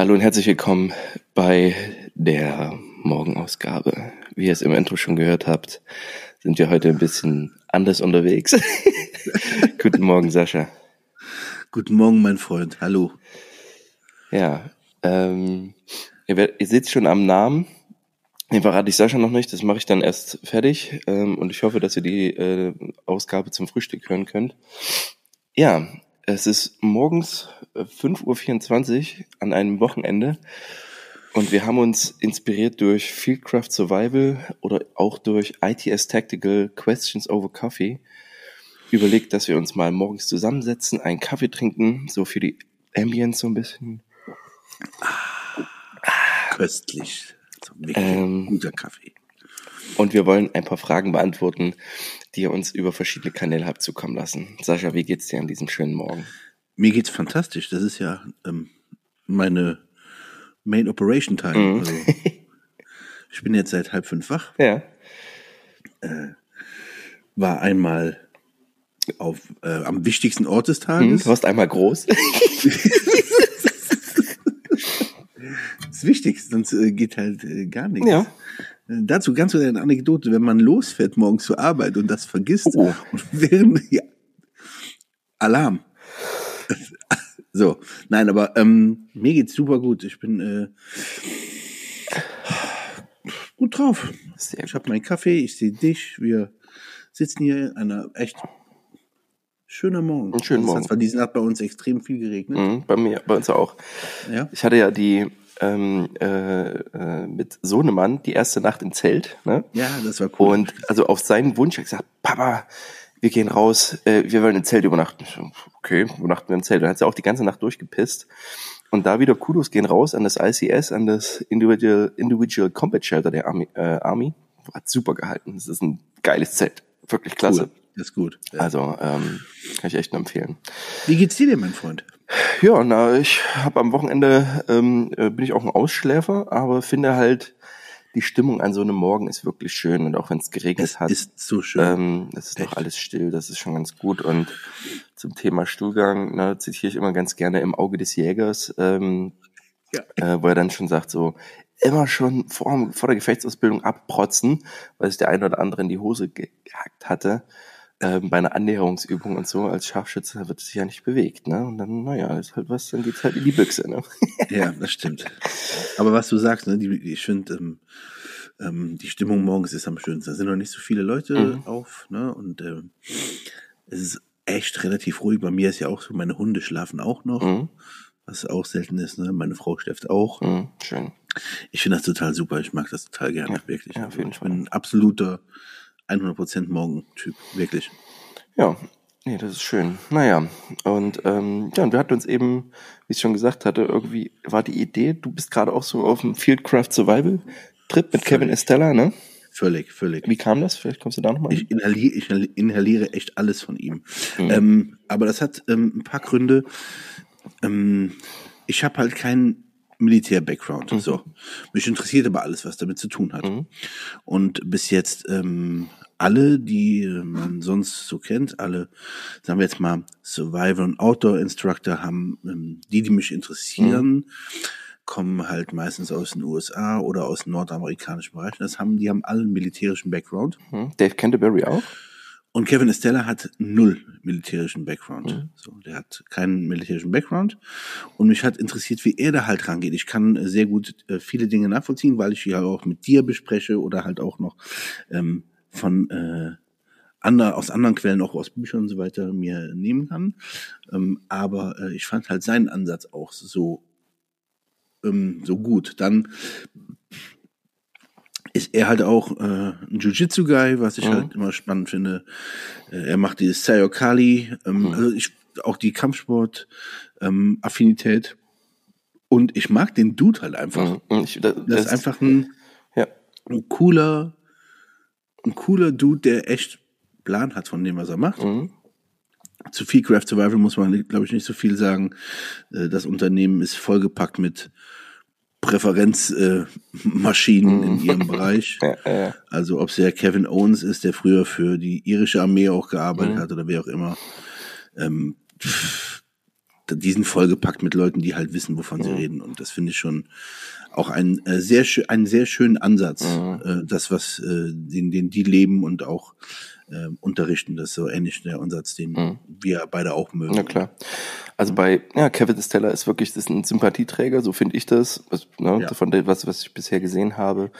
Hallo und herzlich willkommen bei der Morgenausgabe. Wie ihr es im Intro schon gehört habt, sind wir heute ein bisschen anders unterwegs. Guten Morgen, Sascha. Guten Morgen, mein Freund. Hallo. Ja, ähm, ihr, werdet, ihr seht schon am Namen. Den verrate ich Sascha noch nicht, das mache ich dann erst fertig. Ähm, und ich hoffe, dass ihr die äh, Ausgabe zum Frühstück hören könnt. Ja, es ist morgens 5.24 Uhr an einem Wochenende und wir haben uns inspiriert durch Fieldcraft Survival oder auch durch ITS Tactical Questions over Coffee überlegt, dass wir uns mal morgens zusammensetzen, einen Kaffee trinken, so für die Ambience so ein bisschen. Ah, köstlich. So Ähm, guter Kaffee. Und wir wollen ein paar Fragen beantworten, die ihr uns über verschiedene Kanäle habt zukommen lassen. Sascha, wie geht's dir an diesem schönen Morgen? Mir geht's fantastisch. Das ist ja ähm, meine Main Operation Time. Mhm. Also, ich bin jetzt seit halb fünf wach. Ja. War einmal auf, äh, am wichtigsten Ort des Tages. du warst einmal groß. Das Wichtigste, sonst äh, geht halt äh, gar nichts. Ja. Dazu ganz so eine Anekdote, wenn man losfährt morgens zur Arbeit und das vergisst Oh. und während ja, Alarm. So, nein, aber ähm, mir geht's super gut. Ich bin äh, gut drauf. Sehr Ich habe meinen Kaffee, ich sehe dich. Wir sitzen hier einer echt schöner Morgen. Ein schöner Es Morgen. hat zwar diese Nacht bei uns extrem viel geregnet. Mhm, bei mir, bei uns auch. Ja. Ich hatte ja die ähm, äh, äh, mit Sohnemann die erste Nacht im Zelt. Ne? ja, das war cool. Und also auf seinen Wunsch hat er gesagt, Papa, wir gehen raus, äh, wir wollen im Zelt übernachten. So, Okay, übernachten wir im Zelt. Dann hat sie auch die ganze Nacht durchgepisst. Und da wieder Kudos gehen raus an das ICS, an das Individual, Individual Combat Shelter der Army. Äh, Army. Hat super gehalten. Das ist ein geiles Zelt. Wirklich klasse. cool. Das ist gut. Ja. Also ähm, kann ich echt nur empfehlen. Wie geht's dir denn, mein Freund? Ja, na, ich habe am Wochenende ähm, äh, bin ich auch ein Ausschläfer, aber finde halt die Stimmung an so einem Morgen ist wirklich schön und auch wenn es geregnet Es hat, ist so schön. ähm, es ist noch Echt. alles still, das ist schon ganz gut. Und zum Thema Stuhlgang ne, zitiere ich immer ganz gerne im Auge des Jägers, ähm, Ja. äh, wo er dann schon sagt so immer schon vor, vor der Gefechtsausbildung abprotzen, weil sich der eine oder andere in die Hose gehackt hatte ähm, bei einer Annäherungsübung und so, als Scharfschütze wird es sich ja nicht bewegt, ne? Und dann, naja, ist halt was, dann geht's halt in die Büchse, ne? Ja, das stimmt. Aber was du sagst, ne, die, die- ich finde, ähm, ähm, die Stimmung morgens ist am schönsten. Da sind noch nicht so viele Leute Mhm. auf, ne? Und ähm, es ist echt relativ ruhig. Bei mir ist ja auch so, meine Hunde schlafen auch noch, Mhm. was auch selten ist, ne? Meine Frau schläft auch. Mhm, schön. Ich finde das total super. Ich mag das total gerne, Ja, wirklich. ja, auf jeden ich bin ein absoluter 100% Morgentyp, wirklich. Ja, nee, das ist schön. Naja, und ähm, ja, und wir hatten uns eben, wie ich schon gesagt hatte, irgendwie war die Idee, du bist gerade auch so auf dem Fieldcraft Survival Trip mit Kevin Estella, ne? Völlig, völlig. Wie kam das? Vielleicht kommst du da nochmal. Ich inhaliere, ich inhaliere echt alles von ihm. Mhm. Ähm, aber das hat ähm, ein paar Gründe. Ähm, ich habe halt keinen Militär-Background. Mhm. So. Mich interessiert aber alles, was damit zu tun hat. Mhm. Und bis jetzt ähm, alle, die äh, man sonst so kennt, alle, sagen wir jetzt mal, Survival und Outdoor Instructor haben, ähm, die, die mich interessieren, kommen halt meistens aus den USA oder aus nordamerikanischen Bereich. Das haben, die haben alle einen militärischen Background. Mhm. Dave Canterbury auch? Und Kevin Estella hat null militärischen Background. Mhm. So, der hat keinen militärischen Background. Und mich hat interessiert, wie er da halt rangeht. Ich kann sehr gut äh, viele Dinge nachvollziehen, weil ich ja auch mit dir bespreche oder halt auch noch ähm, von äh, ander, aus anderen Quellen, auch aus Büchern und so weiter, mir nehmen kann. Ähm, aber äh, ich fand halt seinen Ansatz auch so, ähm, so gut. Dann ist er halt auch äh, ein Jiu-Jitsu-Guy, was ich Mhm. halt immer spannend finde. Äh, er macht dieses Sayokali, ähm, Mhm. also ich auch die Kampfsport-Affinität. und ich mag den Dude halt einfach. Mhm. Ich, das, Das ist einfach ein, ja. ein cooler, ein cooler Dude, der echt Plan hat von dem, was er macht. Mhm. Zu viel Craft Survival muss man, glaube ich, nicht so viel sagen. Äh, Das Unternehmen ist vollgepackt mit Präferenzmaschinen äh, in ihrem Bereich. Ja, ja. Also ob es der Kevin Owens ist, der früher für die irische Armee auch gearbeitet Mhm. hat oder wer auch immer. Ähm, pff, die sind vollgepackt mit Leuten, die halt wissen, wovon sie Mhm. reden. Und das finde ich schon auch ein äh, sehr einen sehr schönen Ansatz, Mhm. äh, das was äh, den, den die leben und auch äh, unterrichten. Das ist so ähnlich der Ansatz, den wir beide auch mögen. Mhm. Na klar. Also bei ja, Kevin Stella ist wirklich das ist ein Sympathieträger, so finde ich das, was, ne, Ja. von dem, was, was ich bisher gesehen habe.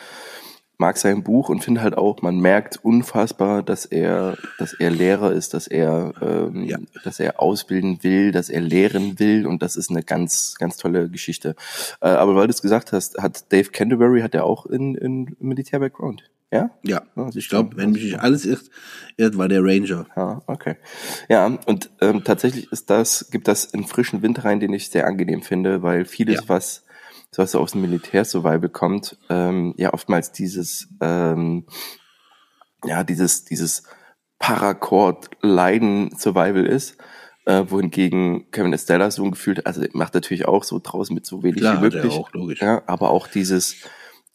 Mag sein Buch und finde halt auch, man merkt unfassbar, dass er, dass er Lehrer ist, dass er, ähm, Ja. dass er ausbilden will, dass er lehren will und das ist eine ganz, ganz tolle Geschichte. Äh, aber weil du es gesagt hast, hat Dave Canterbury hat er auch in, in Militär-Background, ja? Ja, Ja, ich glaube, wenn mich nicht alles irrt, irrt, war der Ranger. Ja, okay. Ja, und ähm, tatsächlich ist das, gibt das einen frischen Wind rein, den ich sehr angenehm finde, weil vieles, Ja. was, was so aus dem Militär-Survival kommt, ähm, ja oftmals dieses, ähm, ja, dieses, dieses Paracord-Leiden-Survival ist, äh, wohingegen Kevin Estella so ein Gefühl, also macht natürlich auch so draußen mit so wenig Klar, wie möglich. auch, logisch. Ja, aber auch dieses,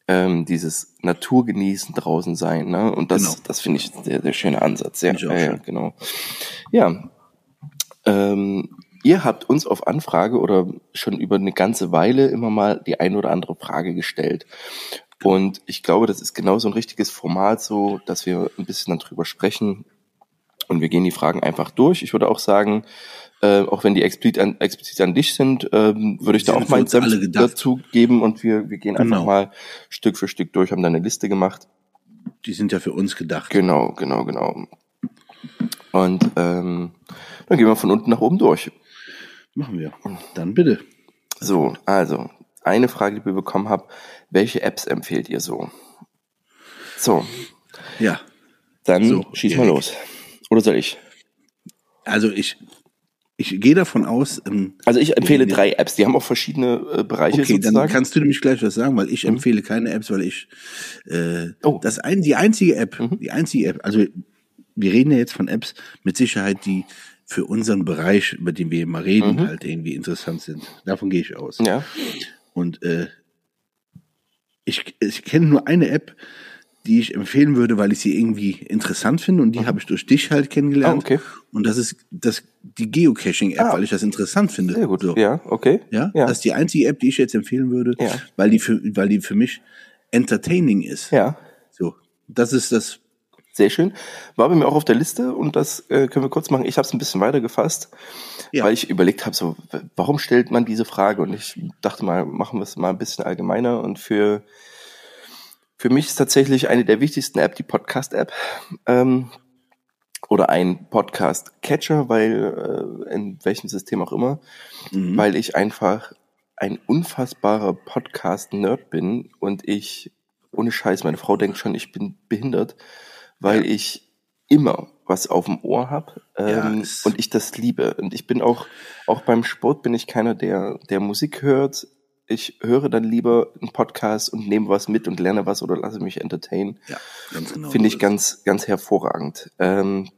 ähm, dieses Naturgenießen draußen sein, ne? Und das, Genau. das finde ich ein sehr, sehr schöner Ansatz. Ja, schön. genau. Ja. Ähm, ihr habt uns auf Anfrage oder schon über eine ganze Weile immer mal die eine oder andere Frage gestellt. Und ich glaube, das ist genau so ein richtiges Format, so, dass wir ein bisschen darüber sprechen. Und wir gehen die Fragen einfach durch. Ich würde auch sagen, äh, auch wenn die explizit an, explizit an dich sind, ähm, würde ich da auch meinen Senf dazu geben und wir, wir gehen einfach Genau. mal Stück für Stück durch, haben da eine Liste gemacht. Die sind ja für uns gedacht. Genau, genau, genau. Und ähm, dann gehen wir von unten nach oben durch. Machen wir. Dann bitte. So, also, eine Frage, die wir bekommen haben, welche Apps empfehlt ihr so? So, Ja. dann So, schieß mal Erik. los. Oder soll ich? Also ich, ich gehe davon aus, ähm, Also ich empfehle drei Apps, die haben auch verschiedene äh, Bereiche okay, dann sozusagen. kannst du nämlich gleich was sagen, weil ich empfehle keine Apps, weil ich äh, Oh. Mhm. das ein, die einzige App, die einzige App, also wir reden ja jetzt von Apps mit Sicherheit, die für unseren Bereich, über den wir immer reden, halt irgendwie interessant sind. Davon gehe ich aus. Mhm. ja, Und äh, ich, ich kenne nur eine App, die ich empfehlen würde, weil ich sie irgendwie interessant finde und die habe ich durch dich halt kennengelernt. Ah, okay. Und das ist das die Geocaching-App, Ah. weil ich das interessant finde. sehr gut. So. Ja, okay. Ja, ja. das ist die einzige App, die ich jetzt empfehlen würde, Ja. weil die für, weil die für mich entertaining ist. ja. So, das ist das. Sehr schön. War bei mir auch auf der Liste und das äh, können wir kurz machen. Ich habe es ein bisschen weiter gefasst, Ja. weil ich überlegt habe, so, warum stellt man diese Frage? Und ich dachte mal, machen wir es mal ein bisschen allgemeiner. Und für, für mich ist tatsächlich eine der wichtigsten App die Podcast-App. Ähm, oder ein Podcast-Catcher, weil äh, in welchem System auch immer, Mhm. weil ich einfach ein unfassbarer Podcast-Nerd bin und ich, ohne Scheiß, meine Frau denkt schon, ich bin behindert, weil Ja. ich immer was auf dem Ohr habe Ja, ähm, es- und ich das liebe. Und ich bin auch, auch beim Sport bin ich keiner, der, der Musik hört. Ich höre dann lieber einen Podcast und nehme was mit und lerne was oder lasse mich entertainen. Ja, ganz genau. Finde ich ganz, ganz hervorragend. Ähm,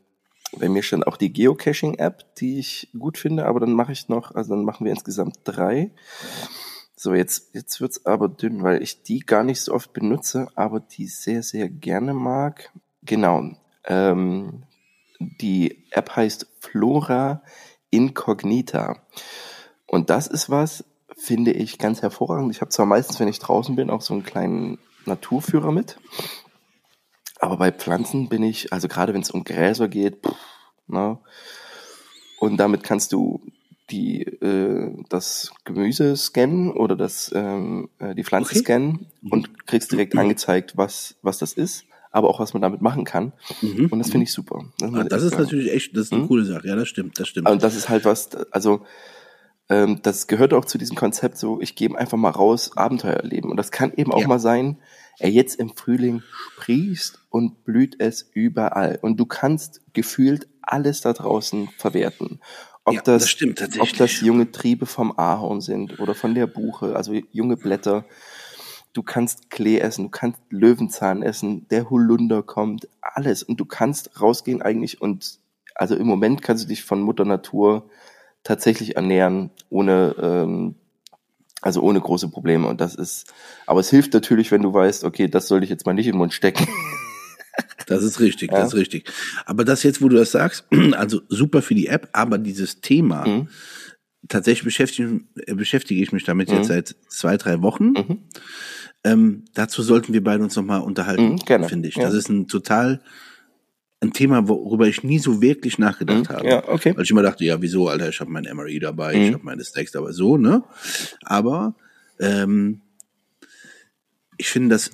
bei mir stand auch die Geocaching-App, die ich gut finde, aber dann mache ich noch, also dann machen wir insgesamt drei. So, jetzt, jetzt wird's aber dünn, weil ich die gar nicht so oft benutze, aber die sehr, sehr gerne mag. Genau. Ähm, die App heißt Flora Incognita. Und das ist was, finde ich ganz hervorragend. Ich habe zwar meistens, wenn ich draußen bin, auch so einen kleinen Naturführer mit. Aber bei Pflanzen bin ich, also gerade wenn es um Gräser geht, pff, ne? und damit kannst du die äh, das Gemüse scannen oder das ähm, äh, die Pflanze Okay. scannen und kriegst direkt angezeigt, was was das ist, aber auch was man damit machen kann. Mhm. Und das finde ich super. Das, Ah, das ist ja. natürlich echt, das ist eine Mhm. coole Sache. Ja, das stimmt, das stimmt. Und das ist halt was, also ähm, das gehört auch zu diesem Konzept so, ich gehe einfach mal raus, Abenteuer erleben. Und das kann eben auch Ja. mal sein, ey, jetzt im Frühling sprießt und blüht es überall. Und du kannst gefühlt alles da draußen verwerten. Ob Ja, das, das stimmt. Ob das junge Triebe vom Ahorn sind oder von der Buche, also junge Blätter. Du kannst Klee essen, du kannst Löwenzahn essen, der Holunder kommt, alles. Und du kannst rausgehen eigentlich und also im Moment kannst du dich von Mutter Natur tatsächlich ernähren, ohne, ähm, also ohne große Probleme. Und das ist, aber es hilft natürlich, wenn du weißt, okay, das sollte ich jetzt mal nicht in den Mund stecken. Das ist richtig, Ja. das ist richtig. Aber das jetzt, wo du das sagst, also super für die App, aber dieses Thema Mhm. tatsächlich beschäftige, äh, beschäftige ich mich damit Mhm. jetzt seit zwei, drei Wochen. Ähm, dazu sollten wir beide uns nochmal unterhalten, Mhm, finde ich. ja. Das ist ein total ein Thema, worüber ich nie so wirklich nachgedacht habe. Mhm. Ja, okay. Weil ich immer dachte, ja, wieso, Alter, ich habe mein MRE dabei, Mhm. ich habe meine Stacks dabei, so, ne? Aber ähm, ich finde das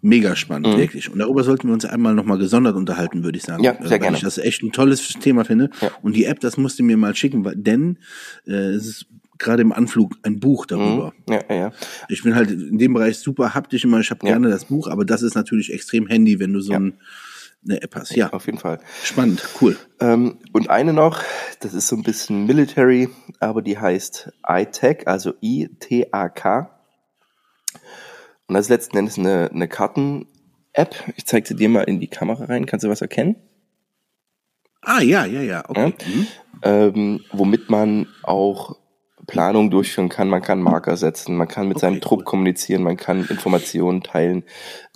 mega spannend, wirklich. Und darüber sollten wir uns einmal nochmal gesondert unterhalten, würde ich sagen. Mhm. Ja, Äh, sehr weil gerne. ich das echt ein tolles Thema finde. Ja. Und die App, das musst du mir mal schicken, weil, denn äh, es ist gerade im Anflug ein Buch darüber. Ja, ja, ja. Ich bin halt in dem Bereich super haptisch immer, ich habe Ja. gerne das Buch, aber das ist natürlich extrem handy, wenn du so Ja. Ein, eine App hast. Ja, Auf jeden Fall. spannend, cool. Ähm, und eine noch, das ist so ein bisschen Military, aber die heißt iTag, also I-T-A-K. Und das ist letzten Endes eine, eine Karten-App. Ich zeige sie dir mal in die Kamera rein. Kannst du was erkennen? Ah, ja, ja, ja, okay. Mhm. ähm, womit man auch Planung durchführen kann. Man kann Marker setzen, man kann mit Okay, seinem cool. Trupp kommunizieren, man kann Informationen teilen.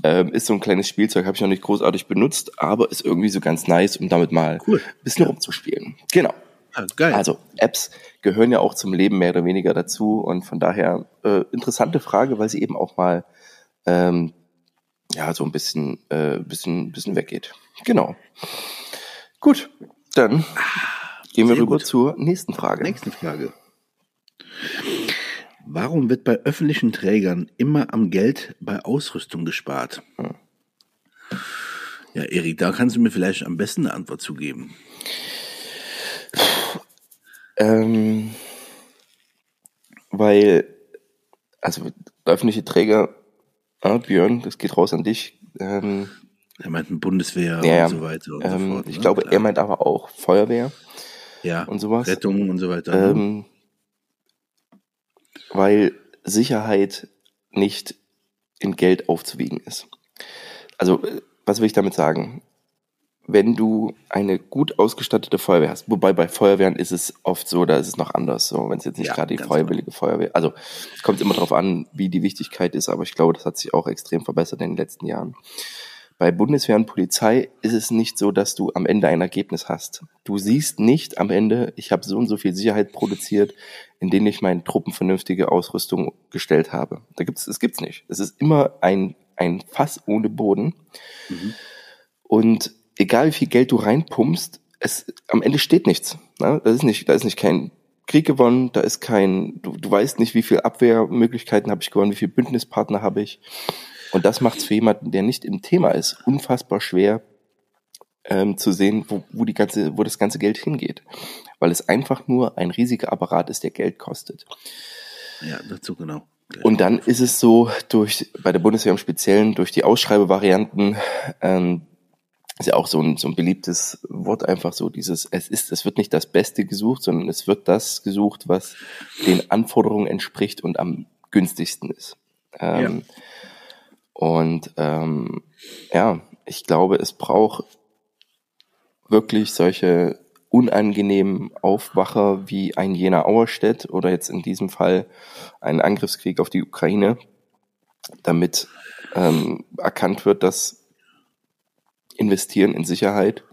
Ähm, ist so ein kleines Spielzeug, habe ich noch nicht großartig benutzt, aber ist irgendwie so ganz nice, um damit mal Cool. ein bisschen rumzuspielen. Genau. Ah, geil. Also Apps gehören ja auch zum Leben mehr oder weniger dazu und von daher äh, interessante Frage, weil sie eben auch mal ähm, ja so ein bisschen äh, bisschen bisschen weggeht. Genau. Gut, dann gehen wir sehr rüber gut. zur nächsten Frage. Nächste Frage. Warum wird bei öffentlichen Trägern immer am Geld bei Ausrüstung gespart? Ja, Erik, da kannst du mir vielleicht am besten eine Antwort zu geben. Ähm, weil also öffentliche Träger, ah, Björn, das geht raus an dich. Ähm, Er meint ein Bundeswehr ja, und so weiter und so ähm, fort. ich ne? glaube, Klar. er meint aber auch Feuerwehr. ja, und sowas. Rettung und so weiter. ne? Ähm, weil Sicherheit nicht in Geld aufzuwiegen ist. Also, was will ich damit sagen? Wenn du eine gut ausgestattete Feuerwehr hast, wobei bei Feuerwehren ist es oft so, da ist es noch anders, so wenn es jetzt nicht Ja, gerade die freiwillige Feuerwehr, also es kommt immer darauf an, wie die Wichtigkeit ist, aber ich glaube, das hat sich auch extrem verbessert in den letzten Jahren. Bei Bundeswehr und Polizei ist es nicht so, dass du am Ende ein Ergebnis hast. Du siehst nicht am Ende, ich habe so und so viel Sicherheit produziert, in denen ich meinen Truppen vernünftige Ausrüstung gestellt habe. Da gibt's, es gibt's nicht. Es ist immer ein, ein Fass ohne Boden. Und egal wie viel Geld du reinpumpst, es, am Ende steht nichts. Ne? Das ist nicht, da ist nicht kein Krieg gewonnen, da ist kein, du, du weißt nicht, wie viel Abwehrmöglichkeiten habe ich gewonnen, wie viel Bündnispartner habe ich. Und das macht es für jemanden, der nicht im Thema ist, unfassbar schwer ähm, zu sehen, wo, wo, die ganze, wo das ganze Geld hingeht. Weil es einfach nur ein riesiger Apparat ist, der Geld kostet. ja, dazu genau. Und dann ist es so, durch, bei der Bundeswehr im Speziellen, durch die Ausschreibevarianten, ähm, ist ja auch so ein, so ein beliebtes Wort, einfach so dieses, es ist, es wird nicht das Beste gesucht, sondern es wird das gesucht, was den Anforderungen entspricht und am günstigsten ist. Ähm, Und ähm, ja, ich glaube, es braucht wirklich solche unangenehmen Aufwacher wie ein Jena Auerstedt oder jetzt in diesem Fall ein Angriffskrieg auf die Ukraine, damit ähm, erkannt wird, dass Investieren in Sicherheit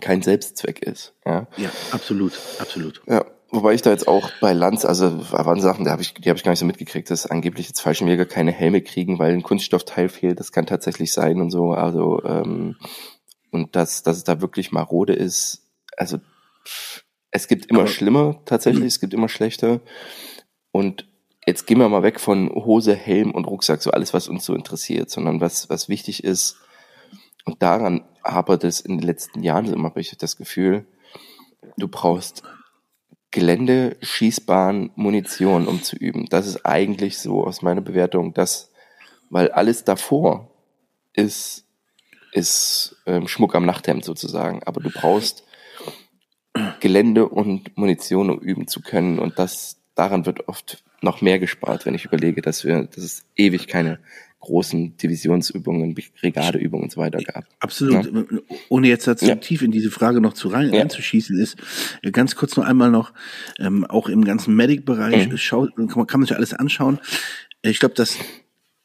kein Selbstzweck ist. Ja, Ja, absolut, absolut. ja, wobei ich da jetzt auch bei Lanz, also da waren Sachen, die habe ich, die habe ich gar nicht so mitgekriegt, dass angeblich jetzt Fallschirmjäger keine Helme kriegen, weil ein Kunststoffteil fehlt. Das kann tatsächlich sein und so. Also ähm, und dass, dass es da wirklich marode ist. Also es gibt immer Aber- schlimmer tatsächlich, es gibt immer schlechter. Und jetzt gehen wir mal weg von Hose, Helm und Rucksack, so alles, was uns so interessiert, sondern was, was wichtig ist. Und daran hapert es in den letzten Jahren immer, habe ich das Gefühl, du brauchst Gelände, Schießbahn, Munition, um zu üben. Das ist eigentlich so aus meiner Bewertung, dass, weil alles davor ist, ist ähm, Schmuck am Nachthemd sozusagen. Aber du brauchst Gelände und Munition, um üben zu können. Und das, daran wird oft noch mehr gespart, wenn ich überlege, dass wir, dass es ewig keine großen Divisionsübungen, Brigadeübungen und so weiter gab. Absolut. Ohne jetzt dazu Ja. tief in diese Frage noch zu rein Ja. reinzuschießen ist, äh, ganz kurz noch einmal noch, ähm, auch im ganzen Medic-Bereich, Mhm. kann man, kann man sich alles anschauen. Äh, Ich glaube, dass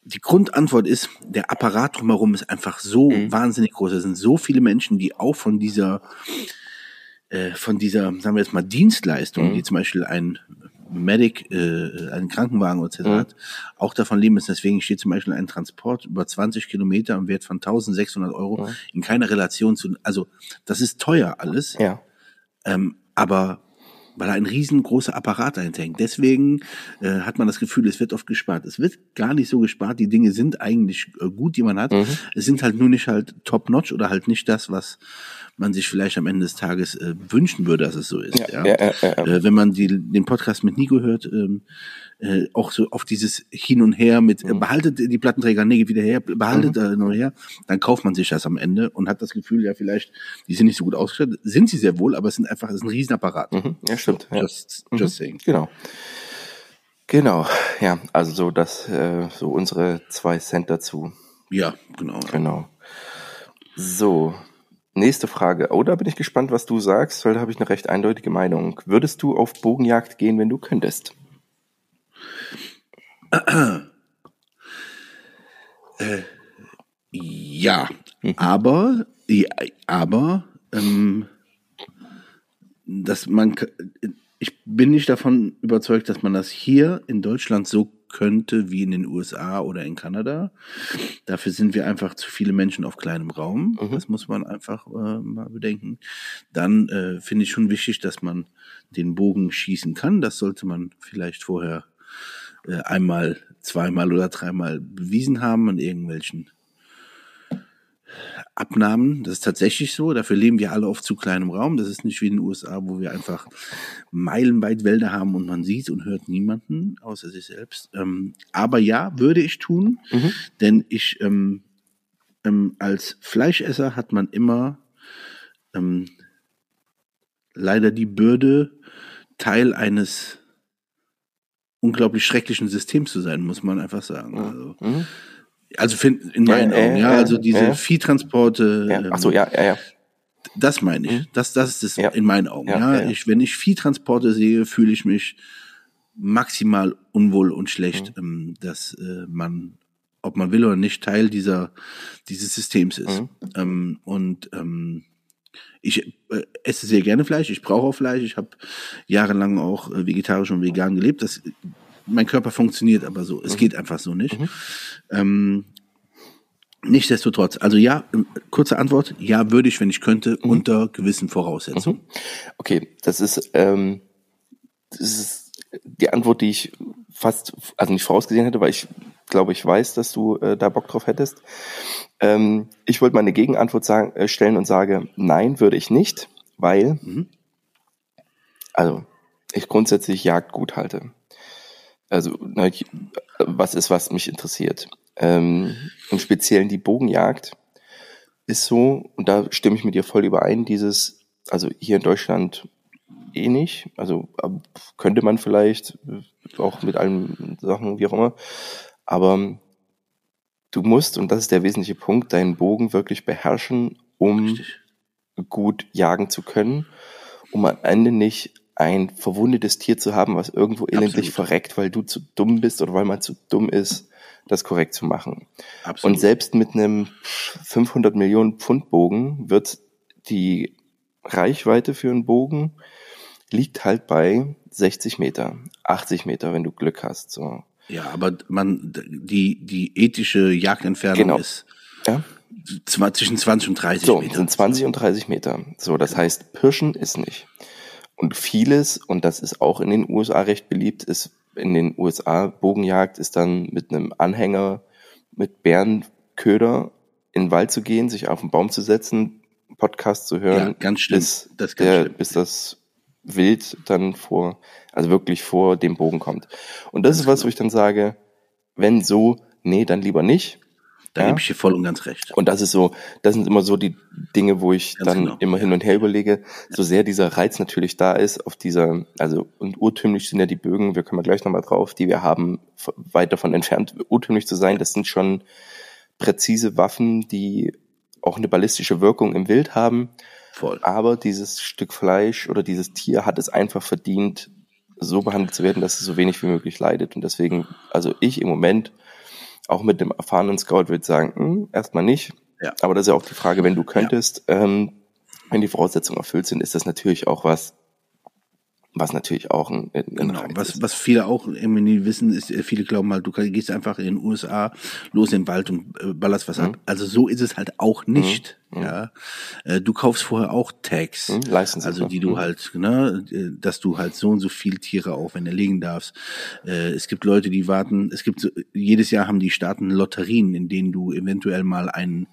die Grundantwort ist, der Apparat drumherum ist einfach so Mhm. wahnsinnig groß. Es sind so viele Menschen, die auch von dieser äh, von dieser, sagen wir jetzt mal, Dienstleistung, Mhm. die zum Beispiel ein Medic, äh, einen Krankenwagen etc. Mhm. hat, auch davon leben müssen. Deswegen steht zum Beispiel ein Transport über 20 Kilometer im Wert von 1600 Euro Mhm. in keiner Relation zu, also das ist teuer alles, Ja. ähm, aber weil da ein riesengroßer Apparat dahinter hängt. Deswegen äh, hat man das Gefühl, es wird oft gespart. Es wird gar nicht so gespart. Die Dinge sind eigentlich äh, gut, die man hat. Mhm. Es sind halt nur nicht halt top-notch oder halt nicht das, was man sich vielleicht am Ende des Tages äh, wünschen würde, dass es so ist. Ja, ja, ja. Äh, wenn man die, den Podcast mit Nico hört, ähm, äh, auch so auf dieses Hin und Her mit Mhm. äh, behaltet die Plattenträger, nee, wieder her, behaltet äh, nur her, dann kauft man sich das am Ende und hat das Gefühl, ja, vielleicht, die sind nicht so gut ausgestattet. Sind sie sehr wohl, aber es sind einfach, es ist ein Riesenapparat. Mhm. Ja, stimmt. Ja. Just, just saying. Genau. Genau, ja, also so das, äh, so unsere zwei Cent dazu. Ja, genau. Genau. So, nächste Frage. Oh, da bin ich gespannt, was du sagst, weil da habe ich eine recht eindeutige Meinung. Würdest du auf Bogenjagd gehen, wenn du könntest? Ja, Mhm. aber, ja, aber, ähm, dass man, ich bin nicht davon überzeugt, dass man das hier in Deutschland so könnte wie in den USA oder in Kanada. Dafür sind wir einfach zu viele Menschen auf kleinem Raum. Mhm. Das muss man einfach äh, mal bedenken. Dann äh, finde ich schon wichtig, dass man den Bogen schießen kann. Das sollte man vielleicht vorher äh, einmal, zweimal oder dreimal bewiesen haben an irgendwelchen Abnahmen. Das ist tatsächlich so. Dafür leben wir alle auf zu kleinem Raum. Das ist nicht wie in den USA, wo wir einfach meilenweit Wälder haben und man sieht und hört niemanden außer sich selbst. Ähm, aber ja, würde ich tun, Mhm. denn ich ähm, ähm, als Fleischesser hat man immer ähm, leider die Bürde, Teil eines unglaublich schrecklichen Systems zu sein, muss man einfach sagen. Also, Mhm. also find, in Ja, meinen äh, Augen, ja, äh, also diese äh. Viehtransporte, Ja. ähm, Ach so, ja, ja, ja. das meine ich. Mhm. Das, das ist es Ja. in meinen Augen. Ja, Ja, ja, ja. Ich, wenn ich Viehtransporte sehe, fühle ich mich maximal unwohl und schlecht, Mhm. ähm, dass äh, man, ob man will oder nicht, Teil dieser dieses Systems ist. Mhm. Ähm, und ähm, ich äh, esse sehr gerne Fleisch. Ich brauche auch Fleisch. Ich habe jahrelang auch äh, vegetarisch und vegan gelebt. Das, mein Körper funktioniert aber so. Es geht einfach so nicht. Mhm. Ähm, Nichtsdestotrotz, also ja, ähm, kurze Antwort, ja, würde ich, wenn ich könnte, Mhm. unter gewissen Voraussetzungen. Okay, das ist, ähm, das ist die Antwort, die ich fast, also nicht vorausgesehen hätte, weil ich glaube, ich weiß, dass du äh, da Bock drauf hättest. Ähm, ich wollte mal eine Gegenantwort sagen, äh, stellen und sage, nein, würde ich nicht, weil, Mhm. also ich grundsätzlich Jagd gut halte. Also na, ich, was ist, was mich interessiert. Ähm, Im Speziellen die Bogenjagd ist so, und da stimme ich mit dir voll überein, dieses, also hier in Deutschland eh nicht, also könnte man vielleicht, äh, auch mit allen Sachen, wie auch immer, aber du musst, und das ist der wesentliche Punkt, deinen Bogen wirklich beherrschen, um Richtig. gut jagen zu können, um am Ende nicht ein verwundetes Tier zu haben, was irgendwo elendlich Absolut. verreckt, weil du zu dumm bist oder weil man zu dumm ist, das korrekt zu machen. Absolut. Und selbst mit einem 500 Millionen Pfund Bogen wird die Reichweite für einen Bogen liegt halt bei 60 Meter, 80 Meter, wenn du Glück hast. So. Ja, aber man, die, die ethische Jagdentfernung Genau. ist Ja? zwischen 20 und 30 So, Meter. sind 20 und 30 Meter. So, das heißt, Pirschen ist nicht. Und vieles, und das ist auch in den USA recht beliebt, ist in den USA Bogenjagd ist dann mit einem Anhänger mit Bärenköder in den Wald zu gehen, sich auf den Baum zu setzen, Podcast zu hören, Ja, ganz schlimm. bis, Das ganz der, schlimm. bis das Wild dann vor, also wirklich vor dem Bogen kommt. Und das ist was, wo ich dann sage, wenn so, nee, dann lieber nicht. da ja. gebe ich dir voll und ganz recht. Und das ist so, das sind immer so die Dinge, wo ich Ganz dann genau. immer hin und her überlege, so sehr dieser Reiz natürlich da ist, auf dieser, also und urtümlich sind ja die Bögen, wir kommen ja gleich nochmal drauf, die wir haben, weit davon entfernt, urtümlich zu sein. Das sind schon präzise Waffen, die auch eine ballistische Wirkung im Wild haben. Voll. Aber dieses Stück Fleisch oder dieses Tier hat es einfach verdient, so behandelt zu werden, dass es so wenig wie möglich leidet. Und deswegen, also ich im Moment, auch mit dem erfahrenen Scout, würde sagen, hm, erstmal nicht. Ja. Aber das ist ja auch die Frage, wenn du könntest, ähm, wenn die Voraussetzungen erfüllt sind, ist das natürlich auch was, was natürlich auch ein, ein Genau. Reiz Was, ist. was viele auch irgendwie nie wissen, ist, äh, viele glauben halt, du gehst einfach in den USA los in den Wald und äh, ballerst was Mhm. ab. Also so ist es halt auch nicht. Ja, Äh, du kaufst vorher auch Tags, Mhm, also ne? die du Mhm. halt, ne, dass du halt so und so viel Tiere auch, wenn du legen darfst. Es gibt Leute, die warten. Es gibt so, jedes Jahr haben die Staaten Lotterien, in denen du eventuell mal einen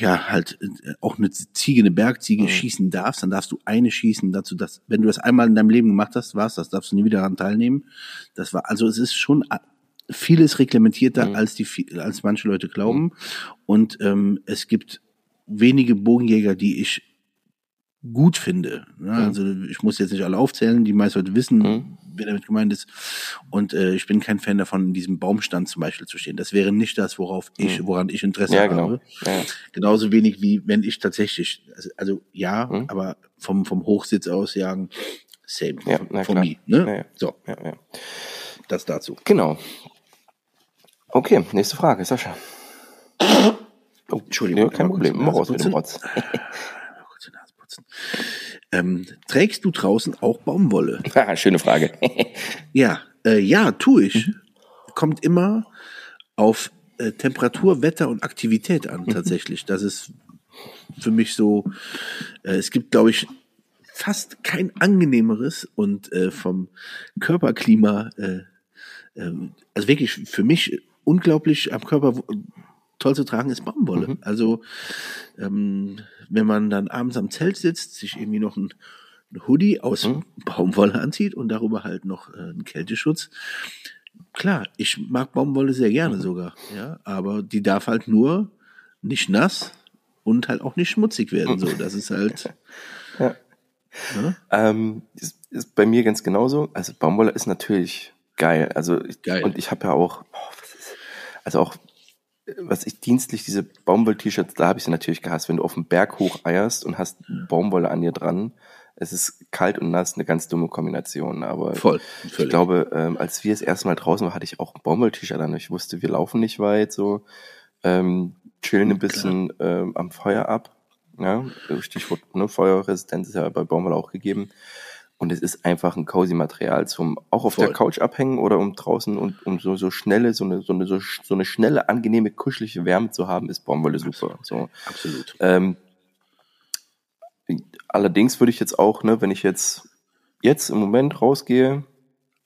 ja, halt äh, auch eine Ziege, eine Bergziege Mhm. schießen darfst, dann darfst du eine schießen dazu, dass, wenn du das einmal in deinem Leben gemacht hast, war's das, darfst du nie wieder daran teilnehmen. Das war, also es ist schon vieles reglementierter, Mhm. als die, als manche Leute glauben. Und ähm, es gibt wenige Bogenjäger, die ich gut finde. Ne? Also ich muss jetzt nicht alle aufzählen, die meisten Leute wissen, Mhm. wer damit gemeint ist. Und äh, ich bin kein Fan davon, in diesem Baumstand zum Beispiel zu stehen. Das wäre nicht das, worauf ich, woran ich Interesse Mhm. Ja, genau. habe. Ja. Genauso wenig wie wenn ich tatsächlich, also, also ja, Mhm. aber vom, vom Hochsitz aus jagen, same. Ja, na for me. Ne? So, das dazu. Genau. Okay, nächste Frage, Sascha. Oh, Entschuldigung, Ja, kein Problem. Nase raus mit dem. Rotz. Putzen. Ähm, trägst du draußen auch Baumwolle? Schöne Frage. Ja, äh, ja, tu ich. Mhm. Kommt immer auf äh, Temperatur, Wetter und Aktivität Mhm. an, tatsächlich. Das ist für mich so, äh, es gibt, glaube ich, fast kein angenehmeres und äh, vom Körperklima, äh, ähm, also wirklich für mich unglaublich am Körper toll zu tragen ist Baumwolle. Mhm. Also ähm, wenn man dann abends am Zelt sitzt, sich irgendwie noch ein, ein Hoodie aus Mhm. Baumwolle anzieht und darüber halt noch äh, einen Kälteschutz. Klar, ich mag Baumwolle sehr gerne Mhm. sogar, ja, aber die darf halt nur nicht nass und halt auch nicht schmutzig werden. So, das ist halt. Ja. Ne? Ähm, ist, ist bei mir ganz genauso. Also Baumwolle ist natürlich geil. Also ich, Geil. und ich habe ja auch, also auch was ich dienstlich diese Baumwoll-T-Shirts, da habe ich sie natürlich gehasst. Wenn du auf den Berg hoch eierst und hast Baumwolle an dir dran, es ist kalt und nass, eine ganz dumme Kombination. Aber Voll, ich völlig. glaube, ähm, als wir das erste Mal draußen waren, hatte ich auch ein Baumwoll-T-Shirt an. Ich wusste, wir laufen nicht weit, so ähm, chillen ein bisschen ähm, am Feuer ab. Ja, Stichwort ne, Feuerresistenz ist ja bei Baumwolle auch gegeben. Und es ist einfach ein cozy Material zum auch auf Voll. der Couch abhängen oder um draußen und um so, so schnelle, so eine, so eine, so, so eine schnelle, angenehme, kuschelige Wärme zu haben, ist Baumwolle super. So. Absolut. Ähm, allerdings würde ich jetzt auch, ne, wenn ich jetzt jetzt im Moment rausgehe,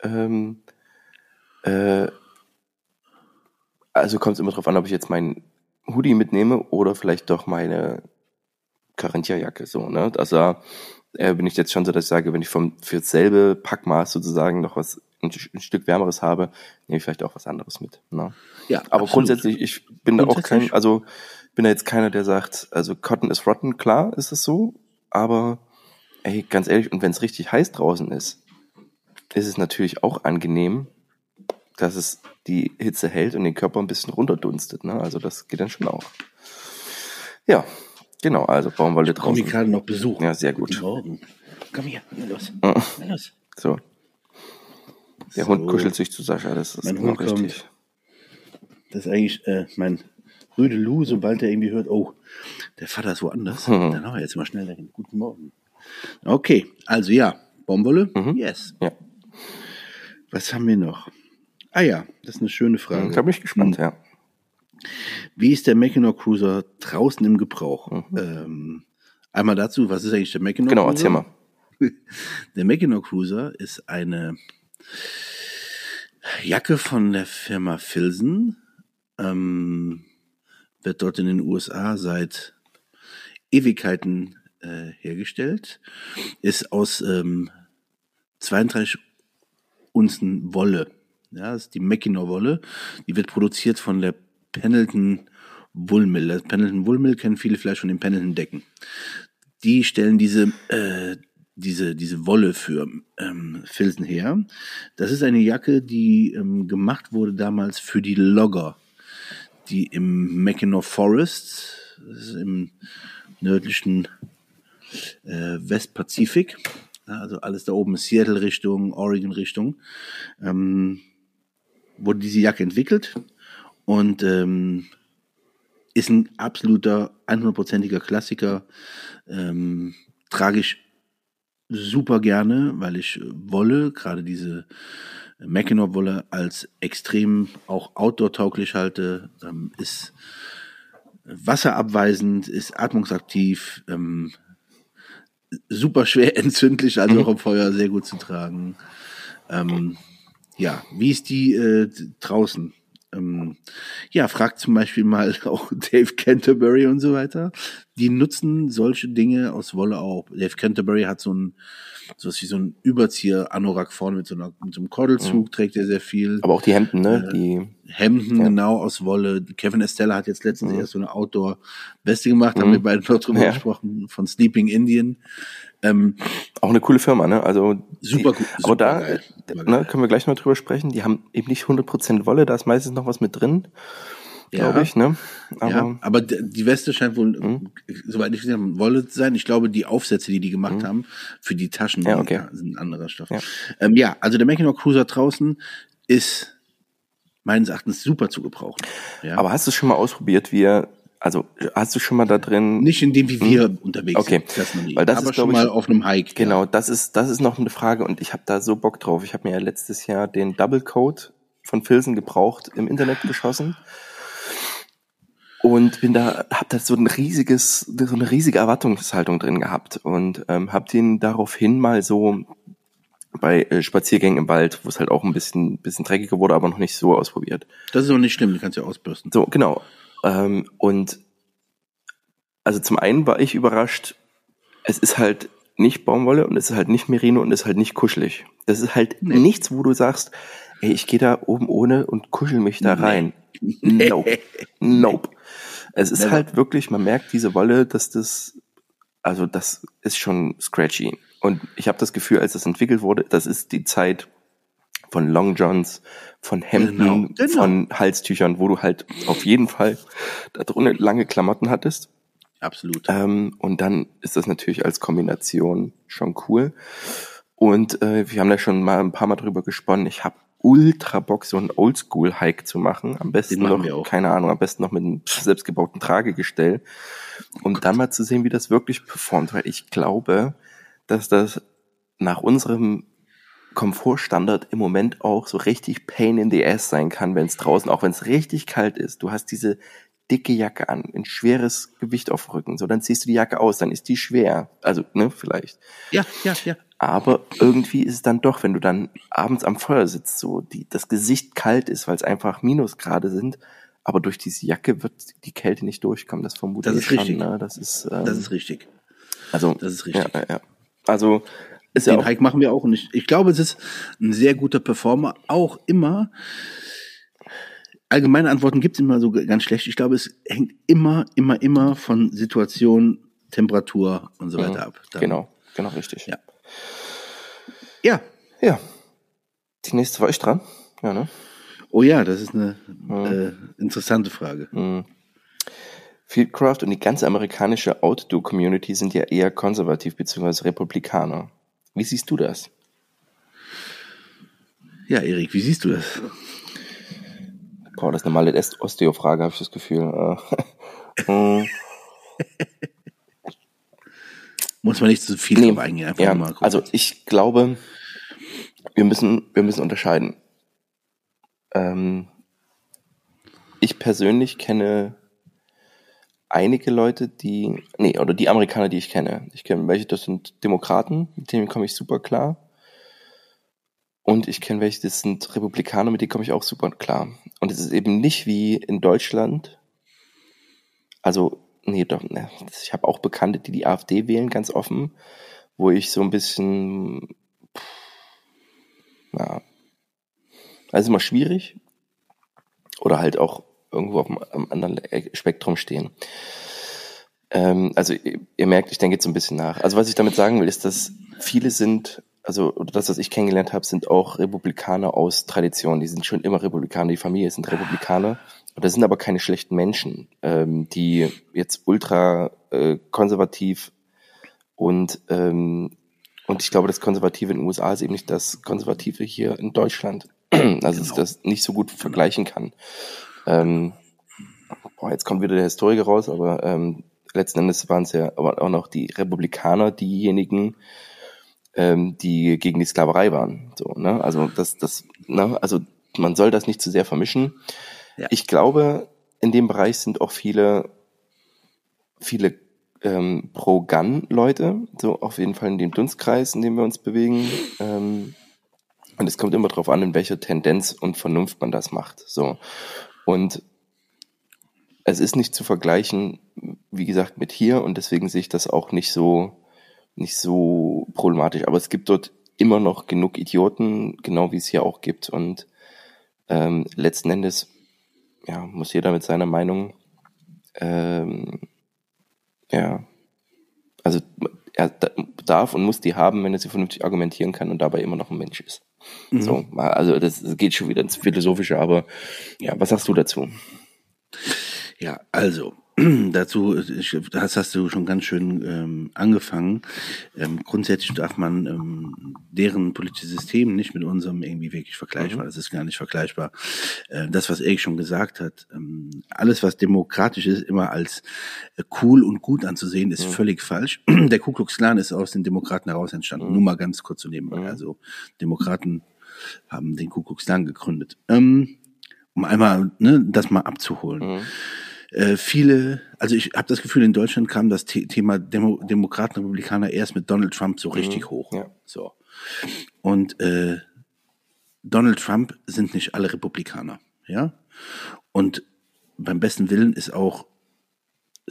ähm, äh, also kommt es immer drauf an, ob ich jetzt meinen Hoodie mitnehme oder vielleicht doch meine Carinthia-Jacke, so, ne? Also äh, bin ich jetzt schon so, dass ich sage, wenn ich vom für dasselbe Packmaß sozusagen noch was ein, ein Stück wärmeres habe, nehme ich vielleicht auch was anderes mit. Ne? Ja, Aber absolut. grundsätzlich, ich bin da auch kein, also bin da jetzt keiner, der sagt, also Cotton is rotten, klar ist es so, aber ey, ganz ehrlich, und wenn es richtig heiß draußen ist, ist es natürlich auch angenehm, dass es die Hitze hält und den Körper ein bisschen runterdunstet. Ne? Also das geht dann schon auch. Ja, genau, also Baumwolle Komm ich draußen. gerade noch besuchen. Ja, sehr gut. Guten Morgen. Komm hier, na los. Mhm. Na los. So. Der So. Hund kuschelt sich zu Sascha, das ist Mein genau Hund kommt. richtig. Das ist eigentlich äh, mein Rüde Lu, sobald er irgendwie hört, oh, der Vater ist woanders, Mhm. dann haben wir jetzt mal schnell dahin. Guten Morgen. Okay, also ja, Baumwolle, Mhm. yes. Ja, Was haben wir noch? Ah ja, das ist eine schöne Frage. da bin ich gespannt, ja. Wie ist der Mackinac Cruiser draußen im Gebrauch? Mhm. Ähm, einmal dazu, was ist eigentlich der Mackinac Genau, Cruiser? erzähl mal. Der Mackinac Cruiser ist eine Jacke von der Firma Filsen. Ähm, wird dort in den USA seit Ewigkeiten äh, hergestellt. Ist aus ähm, 32 Unzen Wolle. Ja, das ist die Mackinac Wolle. Die wird produziert von der Pendleton Woolmill. Das Pendleton Woolmill kennen viele vielleicht von den Pendleton Decken die stellen diese, äh, diese, diese Wolle für ähm, Filzen her. Das ist eine Jacke, die ähm, gemacht wurde damals für die Logger, die im Mackinac Forest, das ist im nördlichen äh, Westpazifik, also alles da oben Seattle Richtung, Oregon Richtung, ähm, wurde diese Jacke entwickelt und ähm, ist ein absoluter 100%iger Klassiker. Ähm, trage ich super gerne, weil ich Wolle, gerade diese Mackinac-Wolle als extrem auch outdoor-tauglich halte, ähm, ist wasserabweisend, ist atmungsaktiv, ähm, super schwer entzündlich, also auch im Feuer sehr gut zu tragen. Ähm, ja, wie ist die äh, draußen? Ähm, ja, fragt zum Beispiel mal auch Dave Canterbury und so weiter. Die nutzen solche Dinge aus Wolle auch. Dave Canterbury hat so ein so was wie so ein Überzieher-Anorak vorne mit so, einer, mit so einem Kordelzug, mhm. trägt er sehr viel. Aber auch die Hemden, ne? Äh, die Hemden, ja. genau, aus Wolle. Kevin Estella hat jetzt letztens mhm. erst so eine Outdoor-Weste gemacht, mhm. haben wir beide noch drüber ja. gesprochen, von Sleeping Indian. Ähm, auch eine coole Firma, ne? Also super gut. Aber da geil, ne, können wir gleich noch drüber sprechen. Die haben eben nicht 100% Wolle, da ist meistens noch was mit drin, glaube ja. ich, ne? Aber, ja, aber die Weste scheint wohl, mhm. soweit ich gesehen habe, Wolle zu sein. Ich glaube, die Aufsätze, die die gemacht mhm. haben für die Taschen, ja, okay. sind ein anderer Stoff. Ja, ähm, ja also der Mackinac Cruiser draußen ist meines Erachtens super zu gebrauchen. Ja? Aber hast du schon mal ausprobiert, wie er also hast du schon mal da drin? Nicht in dem, wie wir hm? unterwegs okay. sind. Okay, weil das aber ist schon mal auf einem Hike. Genau, ja. das ist das ist noch eine Frage und ich habe da so Bock drauf. Ich habe mir ja letztes Jahr den Double Code von Filsen gebraucht im Internet geschossen und bin da hab da so ein riesiges so eine riesige Erwartungshaltung drin gehabt und ähm, habe den daraufhin mal so bei äh, Spaziergängen im Wald, wo es halt auch ein bisschen bisschen dreckiger wurde, aber noch nicht so ausprobiert. Das ist auch nicht schlimm, du kannst ja ausbürsten. So, genau. Ähm, und also zum einen war ich überrascht, es ist halt nicht Baumwolle und es ist halt nicht Merino und es ist halt nicht kuschelig. Das ist halt nee. nichts, wo du sagst, ey, ich gehe da oben ohne und kuschel mich da rein. Nee. Nope. Nope. Es ist Never. halt wirklich, man merkt diese Wolle, dass das, also das ist schon scratchy. Und ich habe das Gefühl, als das entwickelt wurde, das ist die Zeit von Long Johns, von Hemden, genau, genau. von Halstüchern, wo du halt auf jeden Fall da drunter lange Klamotten hattest. Absolut. Ähm, und dann ist das natürlich als Kombination schon cool. Und äh, wir haben da schon mal ein paar Mal drüber gesponnen. Ich habe ultra Bock, so einen Oldschool-Hike zu machen. Am besten noch, keine Ahnung, am besten noch mit einem selbstgebauten Tragegestell. Um oh dann mal zu sehen, wie das wirklich performt. Weil ich glaube, dass das nach unserem Komfortstandard im Moment auch so richtig Pain in the Ass sein kann, wenn es draußen, auch wenn es richtig kalt ist. Du hast diese dicke Jacke an, ein schweres Gewicht auf dem Rücken. So, dann ziehst du die Jacke aus, dann ist die schwer. Also, ne, vielleicht. Ja, ja, ja. Aber irgendwie ist es dann doch, wenn du dann abends am Feuer sitzt, so die, das Gesicht kalt ist, weil es einfach Minusgrade sind, aber durch diese Jacke wird die Kälte nicht durchkommen. Das vermute das ich schon. Richtig. Ne? Das ist ähm, das ist richtig. Also das ist richtig. Ja, ja. Also ist Den ja auch, Hike machen wir auch nicht. Ich glaube, es ist ein sehr guter Performer, auch immer. Allgemeine Antworten gibt es immer so ganz schlecht. Ich glaube, es hängt immer, immer, immer von Situation, Temperatur und so weiter mhm. ab. Dann, genau, genau richtig. Ja. Ja. Ja. Die nächste war ich dran. Ja, ne? Oh ja, das ist eine mhm. äh, interessante Frage. Mhm. Fieldcraft und die ganze amerikanische Outdoor-Community sind ja eher konservativ bzw. Republikaner. Wie siehst du das? Ja, Erik, wie siehst du das? Boah, das ist eine mal Osteo-Frage, habe ich das Gefühl. Muss man nicht zu viel nee, eingehen, einfach ja, mal Also ich glaube, wir müssen, wir müssen unterscheiden. Ähm, ich persönlich kenne einige Leute, die, nee, oder die Amerikaner, die ich kenne. Ich kenne welche, das sind Demokraten, mit denen komme ich super klar. Und ich kenne welche, das sind Republikaner, mit denen komme ich auch super klar. Und es ist eben nicht wie in Deutschland. Also, nee, doch, ne, ich habe auch Bekannte, die die AfD wählen, ganz offen, wo ich so ein bisschen, pff, na, also immer schwierig. Oder halt auch irgendwo auf einem anderen Spektrum stehen. Ähm, also ihr, ihr, merkt, ich denke jetzt so ein bisschen nach. Also was ich damit sagen will, ist, dass viele sind, also das, was ich kennengelernt habe, sind auch Republikaner aus Tradition. Die sind schon immer Republikaner, die Familie sind Republikaner. Das sind aber keine schlechten Menschen, ähm, die jetzt ultra äh, konservativ und ähm, und ich glaube, das Konservative in den USA ist eben nicht das Konservative hier in Deutschland. Also genau. dass das nicht so gut vergleichen kann. Ähm, oh, jetzt kommt wieder der Historiker raus, aber ähm, letzten Endes waren es ja aber auch noch die Republikaner diejenigen, ähm, die gegen die Sklaverei waren. So, ne? Also das, das, ne? also man soll das nicht zu sehr vermischen. Ja. Ich glaube, in dem Bereich sind auch viele, viele ähm, Pro-Gun-Leute, so auf jeden Fall in dem Dunstkreis, in dem wir uns bewegen. Ähm, und es kommt immer darauf an, in welcher Tendenz und Vernunft man das macht. So. Und es ist nicht zu vergleichen, wie gesagt, mit hier und deswegen sehe ich das auch nicht so, nicht so problematisch. Aber es gibt dort immer noch genug Idioten, genau wie es hier auch gibt. Und ähm, letzten Endes ja, muss jeder mit seiner Meinung ähm, ja, also er darf und muss die haben, wenn er sie vernünftig argumentieren kann und dabei immer noch ein Mensch ist. Mhm. So, also das, das geht schon wieder ins Philosophische, aber ja, was sagst du dazu? Ja, also dazu, das hast du schon ganz schön ähm, angefangen. Ähm, grundsätzlich darf man ähm, deren politisches System nicht mit unserem irgendwie wirklich vergleichbar. Mhm. Das ist gar nicht vergleichbar. Äh, das, was Erik schon gesagt hat, ähm, alles, was demokratisch ist, immer als äh, cool und gut anzusehen, ist mhm. völlig falsch. Der Ku Klux Klan ist aus den Demokraten heraus entstanden. Mhm. Nur mal ganz kurz zu nehmen. Also Demokraten haben den Ku Klux Klan gegründet. Ähm, um einmal ne, das mal abzuholen. Mhm äh, viele, also ich habe das Gefühl, in Deutschland kam das The Thema Demo Demokraten, Republikaner erst mit Donald Trump so richtig mhm, hoch. Ja. So. Und äh, Donald Trump sind nicht alle Republikaner, ja. Und beim besten Willen ist auch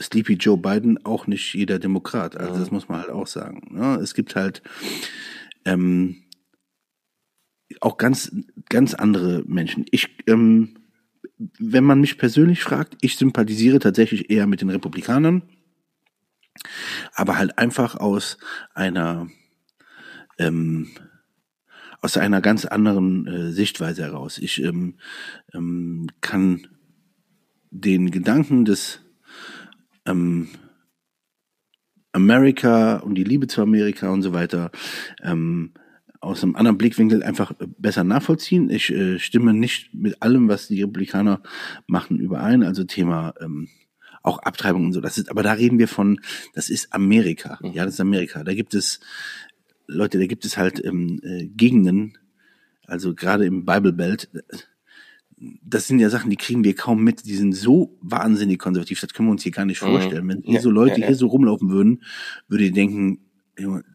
Sleepy Joe Biden auch nicht jeder Demokrat. Also das mhm. muss man halt auch sagen. Ja? Es gibt halt ähm, auch ganz ganz andere Menschen. Ich ähm, wenn man mich persönlich fragt, ich sympathisiere tatsächlich eher mit den Republikanern, aber halt einfach aus einer ähm, aus einer ganz anderen äh, Sichtweise heraus. Ich ähm, ähm, kann den Gedanken des ähm, Amerika und die Liebe zu Amerika und so weiter ähm, aus einem anderen Blickwinkel einfach besser nachvollziehen. Ich äh, stimme nicht mit allem, was die Republikaner machen, überein. Also Thema ähm, auch Abtreibung und so. Das ist, aber da reden wir von, das ist Amerika. Mhm. Ja, das ist Amerika. Da gibt es Leute, da gibt es halt ähm, äh, Gegenden, also gerade im Bible Belt. Das sind ja Sachen, die kriegen wir kaum mit. Die sind so wahnsinnig konservativ. Das können wir uns hier gar nicht mhm. vorstellen. Wenn hier ja, so Leute ja, ja. hier so rumlaufen würden, würde ich denken,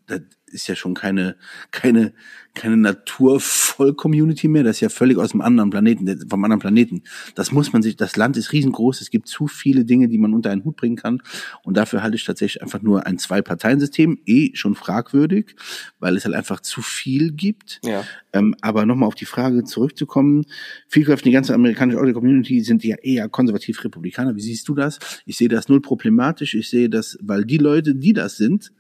das ist ja schon keine, keine, keine Naturvoll-Community mehr. Das ist ja völlig aus dem anderen Planeten, vom anderen Planeten. Das muss man sich, das Land ist riesengroß. Es gibt zu viele Dinge, die man unter einen Hut bringen kann. Und dafür halte ich tatsächlich einfach nur ein Zwei-Parteien-System eh schon fragwürdig, weil es halt einfach zu viel gibt. Ja. Ähm, aber nochmal auf die Frage zurückzukommen. Vielkräfte, die ganze amerikanische Audio-Community sind ja eher konservativ-republikaner. Wie siehst du das? Ich sehe das null problematisch. Ich sehe das, weil die Leute, die das sind,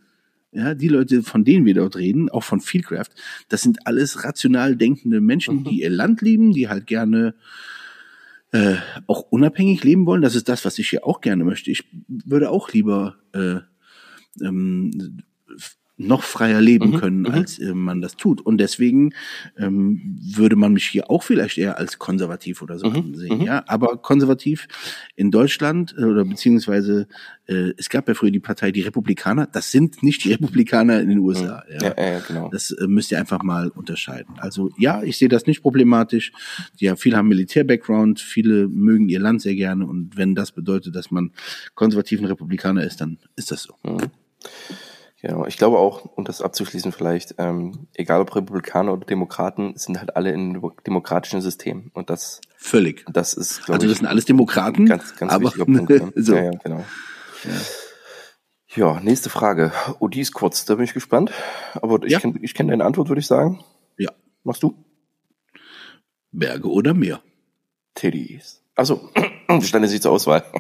ja, die Leute, von denen wir dort reden, auch von Fieldcraft, das sind alles rational denkende Menschen, mhm. die ihr Land lieben, die halt gerne äh, auch unabhängig leben wollen. Das ist das, was ich hier auch gerne möchte. Ich würde auch lieber äh, ähm, noch freier leben mhm, können, mhm. als äh, man das tut. Und deswegen ähm, würde man mich hier auch vielleicht eher als konservativ oder so mhm, sehen. Mhm. Ja, aber konservativ in Deutschland äh, oder beziehungsweise äh, es gab ja früher die Partei die Republikaner. Das sind nicht die Republikaner in den USA. Mhm. Ja, ja, ja genau. Das äh, müsst ihr einfach mal unterscheiden. Also ja, ich sehe das nicht problematisch. Ja, viele haben Militär-Background, viele mögen ihr Land sehr gerne und wenn das bedeutet, dass man konservativen Republikaner ist, dann ist das so. Mhm. Genau, ich glaube auch, um das abzuschließen vielleicht, ähm, egal ob Republikaner oder Demokraten, sind halt alle in einem demokratischen System. Und das völlig. Das ist, glaube Also das sind alles Demokraten. Ganz, ganz aber, wichtiger Punkt. Ja. so. ja, ja, genau. Ja. ja. nächste Frage. Oh, die ist kurz, da bin ich gespannt. Aber ich ja. kenne ich kenn deine Antwort, würde ich sagen. Ja. Machst du? Berge oder Meer? Teddies. Achso, stände sie zur Auswahl.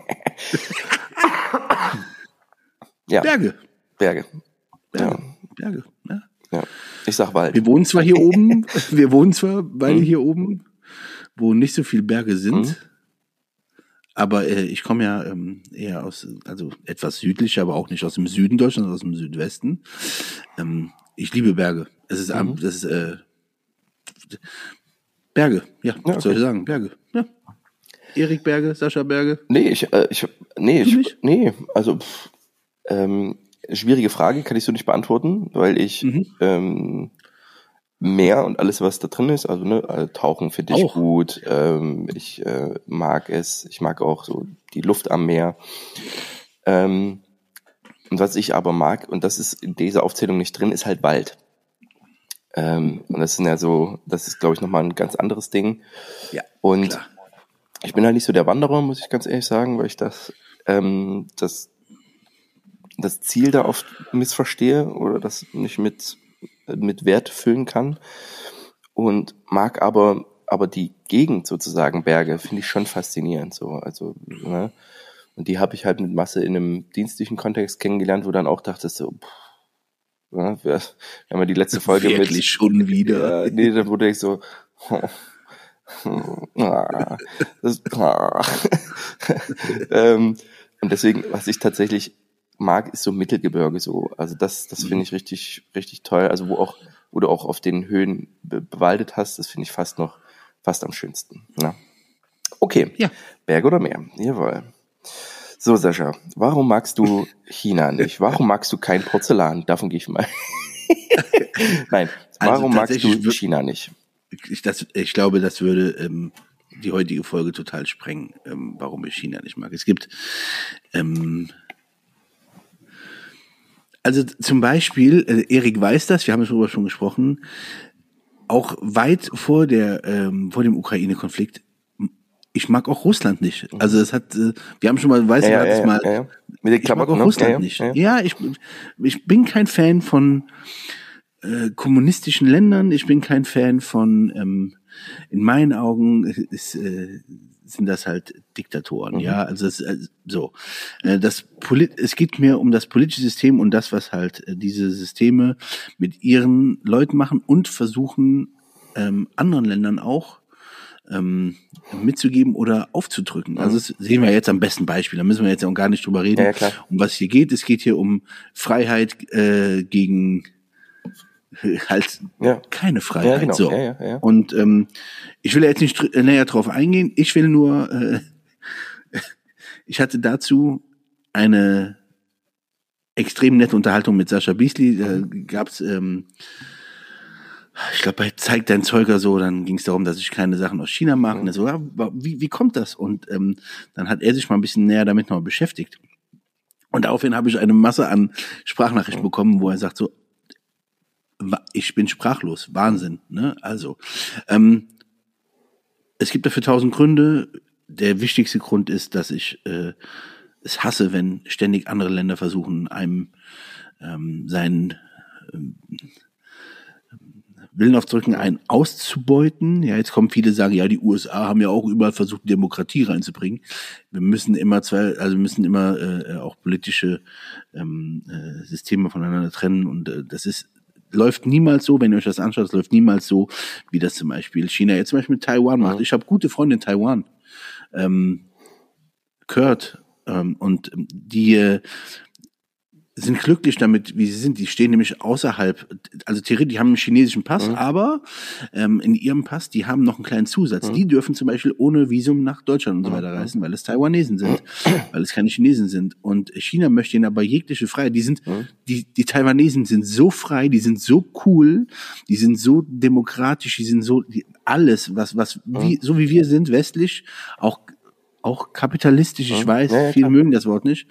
ja. Berge. Berge. Berge. Ja. Berge. Ja. ja. Ich sag Wald. Wir wohnen zwar hier oben, wir wohnen zwar beide mhm. hier oben, wo nicht so viele Berge sind. Mhm. Aber äh, ich komme ja ähm, eher aus, also etwas südlicher, aber auch nicht aus dem Süden Deutschlands, aus dem Südwesten. Ähm, ich liebe Berge. Es ist, mhm. das ist äh, Berge, ja, ja okay. soll ich sagen, Berge. Ja. Erik Berge, Sascha Berge? Nee, ich, äh, ich, nee, ich, nee, also, pff, ähm, schwierige Frage, kann ich so nicht beantworten, weil ich, mhm. ähm, Meer und alles, was da drin ist. Also ne, also Tauchen finde ich auch. gut. Ähm, ich äh, mag es. Ich mag auch so die Luft am Meer. Ähm, und was ich aber mag, und das ist in dieser Aufzählung nicht drin, ist halt Wald. Ähm, und das sind ja so, das ist, glaube ich, nochmal ein ganz anderes Ding. Ja. Und klar. ich bin halt nicht so der Wanderer, muss ich ganz ehrlich sagen, weil ich das, ähm, das, das Ziel da oft missverstehe oder das nicht mit mit Wert füllen kann. Und mag aber, aber die Gegend sozusagen, Berge, finde ich schon faszinierend. So, also, ne? Und die habe ich halt mit Masse in einem dienstlichen Kontext kennengelernt, wo dann auch dachtest so, pff, ne, wir, wir haben die letzte Folge Wirklich mit. schon wieder. Ja, nee, dann wurde ich so, das, ähm, und deswegen, was ich tatsächlich mag, ist so Mittelgebirge so. Also das, das finde ich richtig, richtig toll. Also wo auch, wo du auch auf den Höhen be bewaldet hast, das finde ich fast noch, fast am schönsten. Ja. Okay. Ja. Berg oder Meer? Jawohl. So, Sascha, warum magst du China nicht? Warum magst du kein Porzellan? Davon gehe ich mal. Nein, also warum also magst du China nicht? Ich, das, ich glaube, das würde ähm, die heutige Folge total sprengen, ähm, warum ich China nicht mag. Es gibt ähm, also zum Beispiel, äh, Erik weiß das, wir haben darüber schon gesprochen, auch weit vor der ähm, vor dem Ukraine-Konflikt. Ich mag auch Russland nicht. Mhm. Also es hat, äh, wir haben schon mal, weißt ja, du, ja, ja, mal, ja, Mit den ich mag auch ne? Russland nicht. Ja, ich, ich bin kein Fan von äh, kommunistischen Ländern. Ich bin kein Fan von, ähm, in meinen Augen ist äh, sind das halt Diktatoren, mhm. ja. Also es, äh, so. Äh, das Polit es geht mir um das politische System und das, was halt äh, diese Systeme mit ihren Leuten machen und versuchen, ähm, anderen Ländern auch ähm, mitzugeben oder aufzudrücken. Mhm. Also das sehen wir jetzt am besten Beispiel. Da müssen wir jetzt auch gar nicht drüber reden. Ja. Um was hier geht. Es geht hier um Freiheit äh, gegen halt ja. keine Freiheit. Ja, genau. so. Ja. Und ähm, ich will jetzt nicht näher drauf eingehen. Ich will nur, äh, ich hatte dazu eine extrem nette Unterhaltung mit Sascha Beasley. Da gab's, ähm, ich glaube, bei Zeig dein Zeuger so, dann ging es darum, dass ich keine Sachen aus China mache. Und er so, ja, wie, wie kommt das? Und ähm, dann hat er sich mal ein bisschen näher damit noch beschäftigt. Und daraufhin habe ich eine Masse an Sprachnachrichten bekommen, wo er sagt so, ich bin sprachlos, Wahnsinn. Ne? Also, ähm, es gibt dafür tausend Gründe. Der wichtigste Grund ist, dass ich äh, es hasse, wenn ständig andere Länder versuchen, einem ähm, seinen ähm, Willen aufdrücken, einen auszubeuten. Ja, jetzt kommen viele sagen, ja, die USA haben ja auch überall versucht, Demokratie reinzubringen. Wir müssen immer zwei, also müssen immer äh, auch politische ähm, äh, Systeme voneinander trennen und äh, das ist läuft niemals so, wenn ihr euch das anschaut, es läuft niemals so, wie das zum Beispiel China jetzt zum Beispiel mit Taiwan macht. Ich habe gute Freunde in Taiwan. Ähm, Kurt ähm, und die äh, sind glücklich damit, wie sie sind. Die stehen nämlich außerhalb, also theoretisch, die haben einen chinesischen Pass, mhm. aber ähm, in ihrem Pass, die haben noch einen kleinen Zusatz. Mhm. Die dürfen zum Beispiel ohne Visum nach Deutschland und so weiter mhm. reisen, weil es Taiwanesen sind, weil es keine Chinesen sind. Und China möchte ihnen aber jegliche Freiheit. Die sind, mhm. die, die Taiwanesen sind so frei, die sind so cool, die sind so demokratisch, die sind so, die, alles, was, was, wie, mhm. so wie wir sind, westlich, auch, auch kapitalistisch, ich mhm. weiß, viele mögen das Wort nicht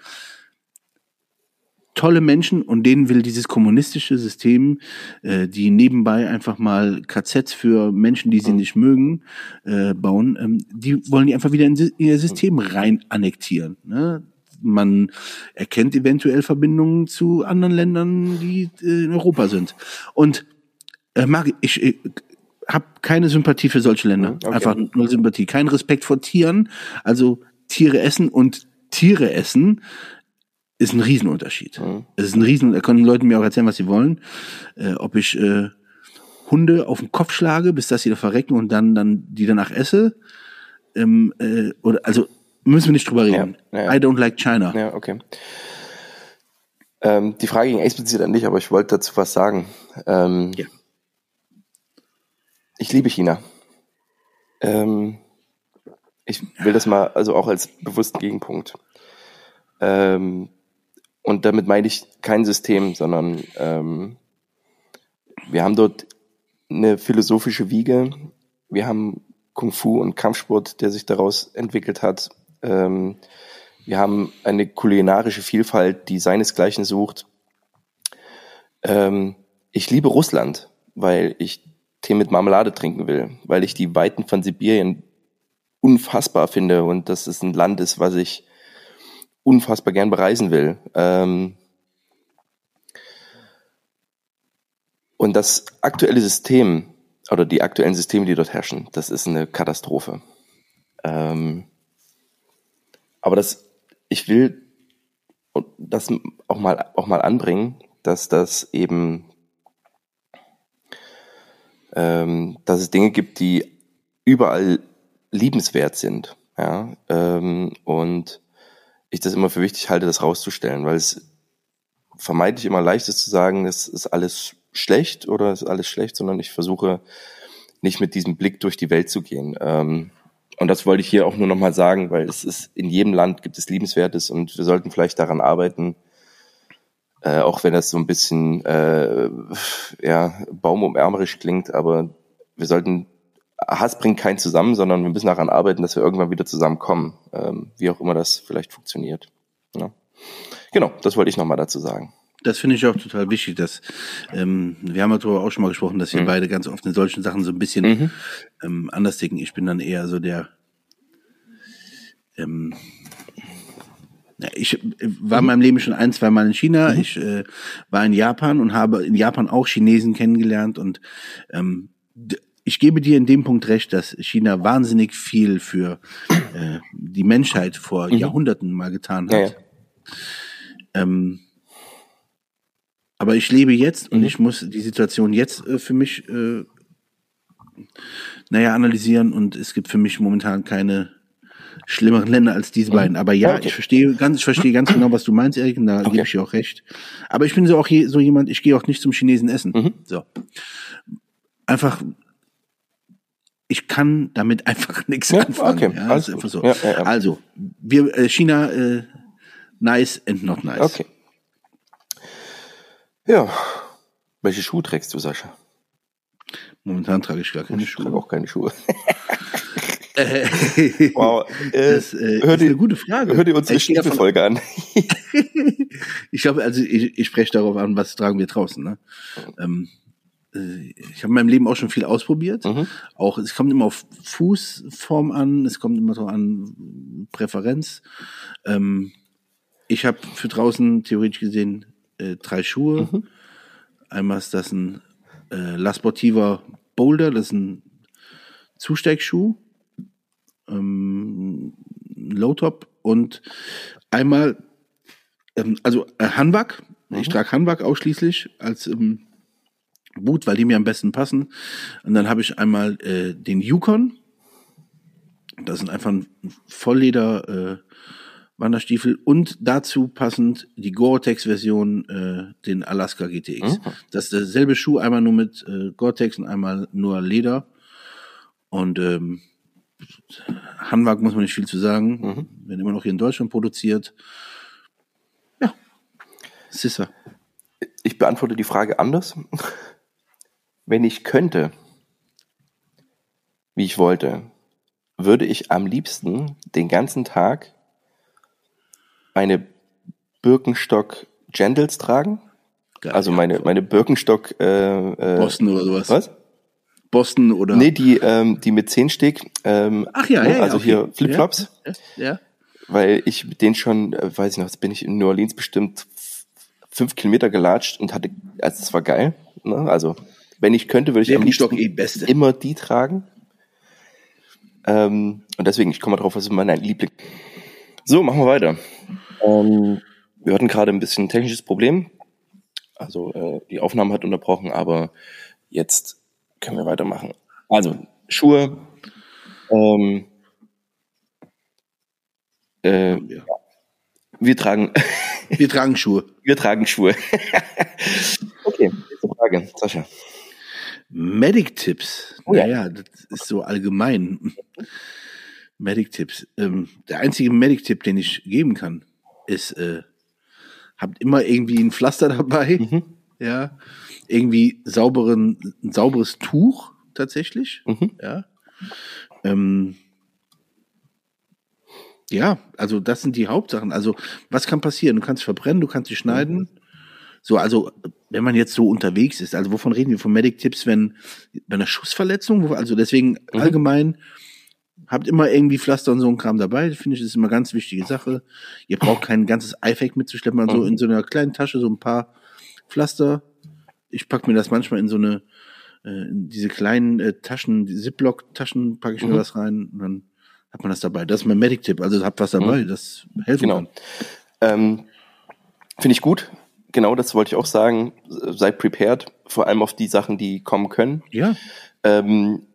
tolle Menschen und denen will dieses kommunistische System, äh, die nebenbei einfach mal KZs für Menschen, die sie mhm. nicht mögen, äh, bauen, ähm, die wollen die einfach wieder in, ihr System rein annektieren. Ne? Man erkennt eventuell Verbindungen zu anderen Ländern, die äh, in Europa sind. Und äh, mag ich, ich habe keine Sympathie für solche Länder. Mhm, okay. Einfach null Sympathie. Kein Respekt vor Tieren. Also Tiere essen und Tiere essen ist ein Riesenunterschied. Mhm. Es ist ein Riesen, da können Leute mir auch erzählen, was sie wollen. Äh, ob ich äh, Hunde auf den Kopf schlage, bis dass sie da verrecken und dann, dann die danach esse. Ähm, äh, oder also müssen wir nicht drüber reden. Ja, ja. I don't like China. Ja, okay. Ähm, die Frage ging explizit an dich, aber ich wollte dazu was sagen. Ähm, ja. Ich liebe China. Ähm, Ich will das mal, also auch als bewussten Gegenpunkt. Ähm, und damit meine ich kein System, sondern ähm, wir haben dort eine philosophische Wiege. Wir haben Kung Fu und Kampfsport, der sich daraus entwickelt hat. Ähm, wir haben eine kulinarische Vielfalt, die seinesgleichen sucht. Ähm, ich liebe Russland, weil ich Tee mit Marmelade trinken will, weil ich die Weiten von Sibirien unfassbar finde und dass es ein Land ist, was ich unfassbar gern bereisen will. Ähm, und das aktuelle System oder die aktuellen Systeme, die dort herrschen, das ist eine Katastrophe. Ähm, aber das, ich will das auch mal, auch mal anbringen, dass das eben, ähm, dass es Dinge gibt, die überall liebenswert sind. Ja, ähm, und ich das immer für wichtig halte, das rauszustellen, weil es vermeintlich immer leicht ist zu sagen, es ist alles schlecht oder ist alles schlecht, sondern ich versuche nicht mit diesem Blick durch die Welt zu gehen. Ähm, und das wollte ich hier auch nur nochmal sagen, weil es ist, in jedem Land gibt es Liebenswertes und wir sollten vielleicht daran arbeiten, äh, auch wenn das so ein bisschen äh, ja, baumumärmerisch klingt, aber wir sollten, Hass bringt keinen zusammen, sondern wir müssen daran arbeiten, dass wir irgendwann wieder zusammenkommen, ähm, wie auch immer das vielleicht funktioniert. Ja. Genau, das wollte ich nochmal dazu sagen das finde ich auch total wichtig, dass ähm, wir haben darüber auch schon mal gesprochen, dass wir mhm. beide ganz oft in solchen Sachen so ein bisschen mhm. ähm, anders denken. Ich bin dann eher so der ähm, ich äh, war in meinem Leben schon ein, zwei Mal in China. Mhm. Ich äh, war in Japan und habe in Japan auch Chinesen kennengelernt und ähm, ich gebe dir in dem Punkt recht, dass China wahnsinnig viel für äh, die Menschheit vor mhm. Jahrhunderten mal getan hat. Ja, ja. Ähm, aber ich lebe jetzt und mhm. ich muss die Situation jetzt äh, für mich, äh, naja, analysieren und es gibt für mich momentan keine schlimmeren Länder als diese mhm. beiden. Aber ja, okay. ich verstehe ganz, ich verstehe ganz genau, was du meinst, Erik, und da okay. gebe ich dir auch recht. Aber ich bin so auch je, so jemand, ich gehe auch nicht zum Chinesen essen. Mhm. So. Einfach, kann damit einfach nichts ja, anfangen. Okay. Ja, also, so. ja, also, wir, äh, China, äh, nice and not nice. Okay. Ja. Welche Schuhe trägst du, Sascha? Momentan trage ich gar keine ich Schuhe. Ich trage auch keine Schuhe. wow. Äh, das äh, hör ist eine gute Frage. Hör dir unsere Stiefelfolge an. ich glaube, also ich, ich spreche darauf an, was tragen wir draußen. Ne? Ähm, äh, ich habe in meinem Leben auch schon viel ausprobiert. Mhm. Auch es kommt immer auf Fußform an, es kommt immer so an Präferenz. Ähm, ich habe für draußen theoretisch gesehen äh, drei Schuhe. Mhm. Einmal ist das ein äh, La Sportiva Boulder, das ist ein Zusteigschuh, ähm, Low Top und einmal, ähm, also äh, Hanwag. Mhm. Ich trage Hanwag ausschließlich als ähm, Boot, weil die mir am besten passen. Und dann habe ich einmal äh, den Yukon. Das sind einfach ein Vollleder äh, Wanderstiefel und dazu passend die Gore-Tex-Version, äh, den Alaska GTX. Mhm. Das ist derselbe Schuh, einmal nur mit äh, Gore-Tex und einmal nur Leder. Und ähm, Hanwag muss man nicht viel zu sagen. Mhm. Werden immer noch hier in Deutschland produziert. Ja, Sissa. Ich beantworte die Frage anders. Wenn ich könnte, wie ich wollte, würde ich am liebsten den ganzen Tag meine Birkenstock Gendels tragen. Geil, also meine, meine Birkenstock äh, äh, Boston oder sowas. Was? Boston oder? Nee, die, ähm, die mit Zehensteg. Ähm, Ach ja, ja, Also okay. hier Flipflops. Ja, ja, Weil ich mit denen schon, äh, weiß ich noch, jetzt bin ich in New Orleans bestimmt fünf Kilometer gelatscht und hatte, also es war geil. Ne? Also wenn ich könnte, würde ich am liebsten eh beste. immer die tragen. Ähm, und deswegen, ich komme mal drauf, was ist mein Liebling. So, machen wir weiter. Ähm, wir hatten gerade ein bisschen ein technisches Problem. Also äh, die Aufnahme hat unterbrochen, aber jetzt können wir weitermachen. Also Schuhe. Ähm, äh, ja. Wir tragen. Wir tragen Schuhe. Wir tragen Schuhe. okay, nächste Frage, Sascha. Medic-Tipps. Oh, naja, ja. das ist so allgemein. Medic-Tipps. Ähm, der einzige Medic-Tipp, den ich geben kann, ist, äh, habt immer irgendwie ein Pflaster dabei. Mhm. Ja. Irgendwie sauberen, ein sauberes Tuch tatsächlich. Mhm. Ja. Ähm, ja, also das sind die Hauptsachen. Also, was kann passieren? Du kannst verbrennen, du kannst dich schneiden. So, also, wenn man jetzt so unterwegs ist, also wovon reden wir? Von Medic-Tipps, wenn bei einer Schussverletzung, wo- also deswegen allgemein, habt immer irgendwie Pflaster und so ein Kram dabei. Finde ich, das ist immer eine ganz wichtige Sache. Ihr braucht kein ganzes Eifek mitzuschleppen, also in so einer kleinen Tasche so ein paar Pflaster. Ich pack mir das manchmal in so eine, äh, in diese kleinen äh, Taschen, die Ziploc-Taschen packe ich mir Mhm. was rein und dann hat man das dabei. Das ist mein Medic-Tipp. Also habt was dabei, das helfen Genau. kann. Ähm, Finde ich gut. Genau, das wollte ich auch sagen. Seid prepared, vor allem auf die Sachen, die kommen können. Ja, Ähm,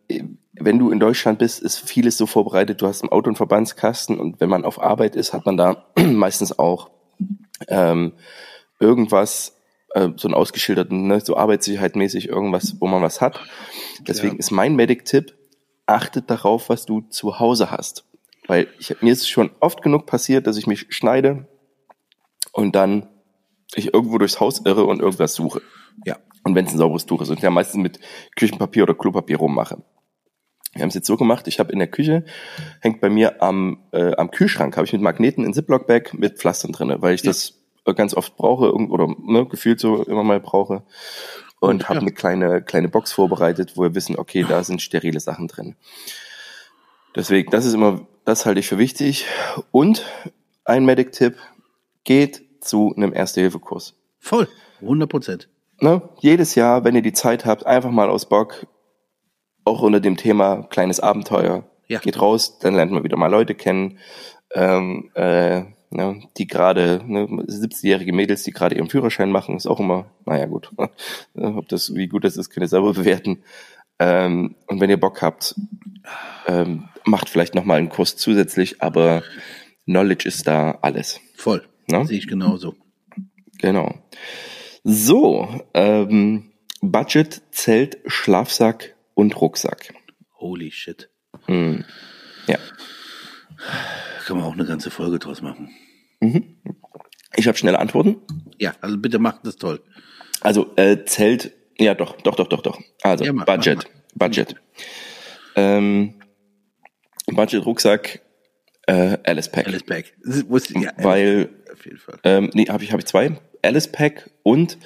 wenn du in Deutschland bist, ist vieles so vorbereitet. Du hast im Auto einen Verbandskasten und wenn man auf Arbeit ist, hat man da meistens auch ähm, irgendwas, äh, so einen ausgeschilderten, ne, so arbeitssicherheitmäßig irgendwas, wo man was hat. Deswegen Ja. ist mein Medic-Tipp, achtet darauf, was du zu Hause hast. Weil ich, mir ist schon oft genug passiert, dass ich mich schneide und dann ich irgendwo durchs Haus irre und irgendwas suche. ja. Und wenn es ein sauberes Tuch ist und ja meistens mit Küchenpapier oder Klopapier rummache. Wir haben es jetzt so gemacht, ich habe in der Küche, hängt bei mir am, äh, am Kühlschrank, habe ich mit Magneten ein Ziploc-Bag mit Pflastern drinne, weil ich Ja. das äh, ganz oft brauche oder ne, gefühlt so immer mal brauche. Und habe ja. eine kleine, kleine Box vorbereitet, wo wir wissen, okay, da sind sterile Sachen drin. Deswegen, das ist immer, das halte ich für wichtig. Und ein Medic-Tipp, geht zu einem Erste-Hilfe-Kurs Voll. 100 Prozent. ne, jedes Jahr, wenn ihr die Zeit habt, einfach mal aus Bock, auch unter dem Thema kleines Abenteuer, Ja. geht raus, dann lernt man wieder mal Leute kennen, ähm, äh, ne, die gerade, ne, 17-jährige Mädels, die gerade ihren Führerschein machen, ist auch immer, naja gut, ob das, wie gut das ist, könnt ihr selber bewerten. Ähm, und wenn ihr Bock habt, ähm, macht vielleicht noch mal einen Kurs zusätzlich, aber Knowledge ist da alles. Voll. Ne? Sehe ich genauso. Genau. So, ähm, Budget, Zelt, Schlafsack und Rucksack. Holy shit. Hm. Ja. Kann man auch eine ganze Folge draus machen. Ich habe schnelle Antworten. Ja, also bitte macht das toll. Also äh, Zelt, ja doch, doch, doch, doch, doch. Also Ja, mach, Budget, mach, Budget. Ähm, Budget, Rucksack, äh, Alice Pack. Alice Pack. Wusste ich, ja, Weil, auf jeden Fall. ähm, nee, habe ich, hab ich zwei. Alice Pack und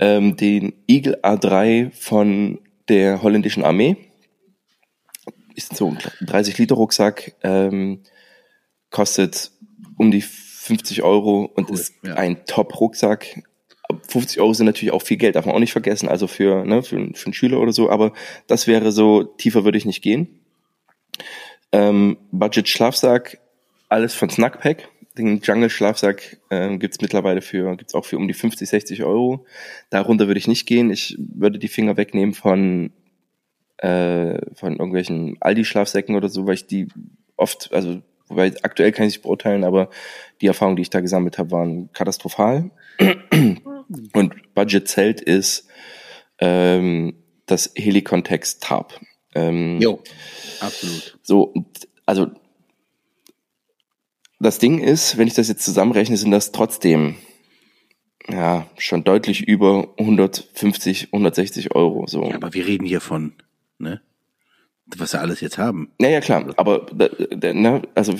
ähm, den Eagle A3 von der holländischen Armee. Ist so ein 30 Liter Rucksack, ähm, kostet um die 50 Euro und Cool, ist ja. ein Top-Rucksack. 50 Euro sind natürlich auch viel Geld, darf man auch nicht vergessen, also für, ne, für, für einen Schüler oder so, aber das wäre so, tiefer würde ich nicht gehen. Ähm, Budget Schlafsack, alles von Snackpack. Den Jungle Schlafsack ähm, gibt's mittlerweile für, gibt's auch für um die 50, 60 Euro. Darunter würde ich nicht gehen. Ich würde die Finger wegnehmen von, äh, von irgendwelchen Aldi-Schlafsäcken oder so, weil ich die oft, also wobei aktuell kann ich nicht beurteilen, aber die Erfahrungen, die ich da gesammelt habe, waren katastrophal. Und Budget Zelt ist ähm, das Helicontext Tarp. Ähm, Jo, absolut. so, also das Ding ist, wenn ich das jetzt zusammenrechne, sind das trotzdem ja schon deutlich über 150, 160 Euro. So. Ja, aber wir reden hier von, ne? Was wir alles jetzt haben. Ja, ja, klar. Aber ne, also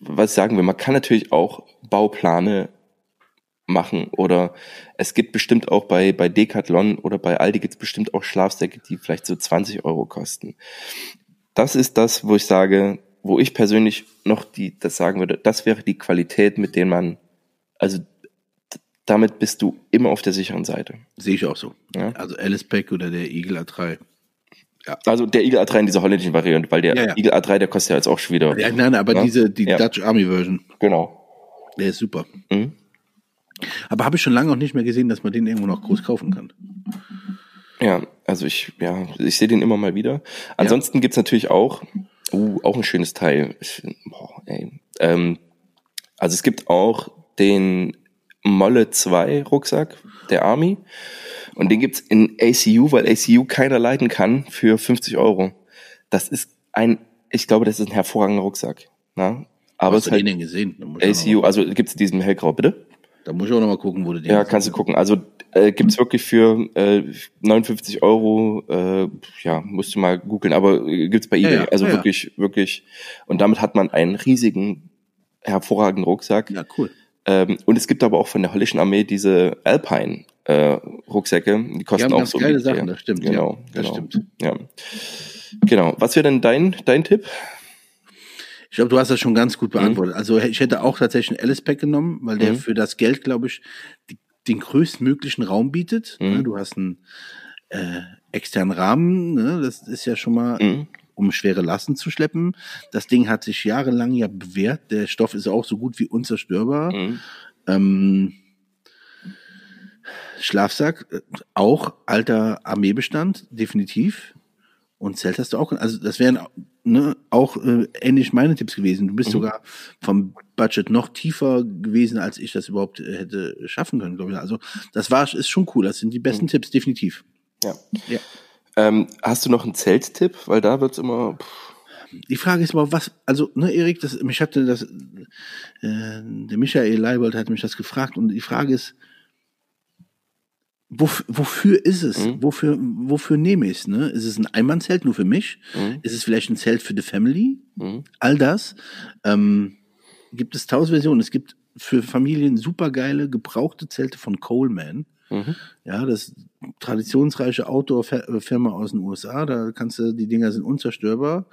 was sagen wir? Man kann natürlich auch Bauplane machen oder es gibt bestimmt auch bei bei Decathlon oder bei Aldi gibt es bestimmt auch Schlafsäcke, die vielleicht so 20 Euro kosten. Das ist das, wo ich sage, wo ich persönlich noch die das sagen würde. Das wäre die Qualität, mit der man also damit bist du immer auf der sicheren Seite. Sehe ich auch so. Ja. Also Alice Pack oder der Eagle A3. Also der Eagle A3 in dieser holländischen Variante, weil der Ja, ja. Eagle A3, der kostet ja jetzt auch schon wieder. Ja, nein, aber Ja? diese, die Ja. Dutch Army Version, Genau. der ist super. Mhm. Aber habe ich schon lange auch nicht mehr gesehen, dass man den irgendwo noch groß kaufen kann. Ja, also ich, ja, ich sehe den immer mal wieder. Ansonsten gibt's natürlich auch, uh, auch ein schönes Teil. Ich, boah, ey. Ähm, also es gibt auch den Molle 2 Rucksack der Army. Und den gibt's in ACU, weil ACU keiner leiden kann, für 50 Euro. Das ist ein ich glaube, das ist ein hervorragender Rucksack. Na? Aber Hast es du ist den halt denn gesehen? ACU, also gibt's in diesem hellgrau, bitte? Da muss ich auch noch mal gucken, wo du den Ja, kannst du gucken. Also äh, gibt's wirklich für äh, 59 Euro, äh, ja, musst du mal googeln, aber äh, gibt's bei Ja, eBay. ja, also ja, ja. wirklich, wirklich. Und damit hat man einen riesigen, hervorragenden Rucksack. Ja, cool. Ähm, und es gibt aber auch von der holländischen Armee diese Alpine äh, Rucksäcke. Die kosten haben auch so. geile die- Sachen, das stimmt, ja, Genau, das genau. stimmt. Ja. Genau. Was wäre denn dein, dein Tipp? Ich glaube, du hast das schon ganz Mhm. gut beantwortet. Also ich hätte auch tatsächlich einen Alice-Pack genommen, weil der Mhm. für das Geld, glaube ich, die, den größtmöglichen Raum bietet. Mhm. Ne, Du hast einen äh, externen Rahmen, ne? das ist ja schon mal, Mhm. um schwere Lasten zu schleppen. Das Ding hat sich jahrelang ja bewährt. Der Stoff ist auch so gut wie unzerstörbar. Mhm. Ähm, Schlafsack, äh, auch alter Armeebestand, definitiv. Und Zelt hast du auch. Also das wären ne, auch äh, ähnlich meine Tipps gewesen. Du bist Mhm. sogar vom Budget noch tiefer gewesen, als ich das überhaupt äh, hätte schaffen können, glaube ich. Also das war ist schon cool. Das sind die besten Tipps, definitiv. Ja. Ja. Ähm, hast du noch einen Zelttipp? Weil da wird's immer. Pff, Die Frage ist mal, was, also, ne, Erik, das, mich hatte das, äh, der Michael Leibold hat mich das gefragt und die Frage ist, wof, wofür ist es? Mhm. Wofür, wofür nehme ich es? Ne? Ist es ein Einmannzelt nur für mich? Mhm. Ist es vielleicht ein Zelt für die Family? Mhm. All das. Ähm, gibt es tausend Versionen. Es gibt für Familien supergeile, gebrauchte Zelte von Coleman. Mhm. Ja, das traditionsreiche Outdoor-Firma aus den USA. Da kannst du, die Dinger sind unzerstörbar.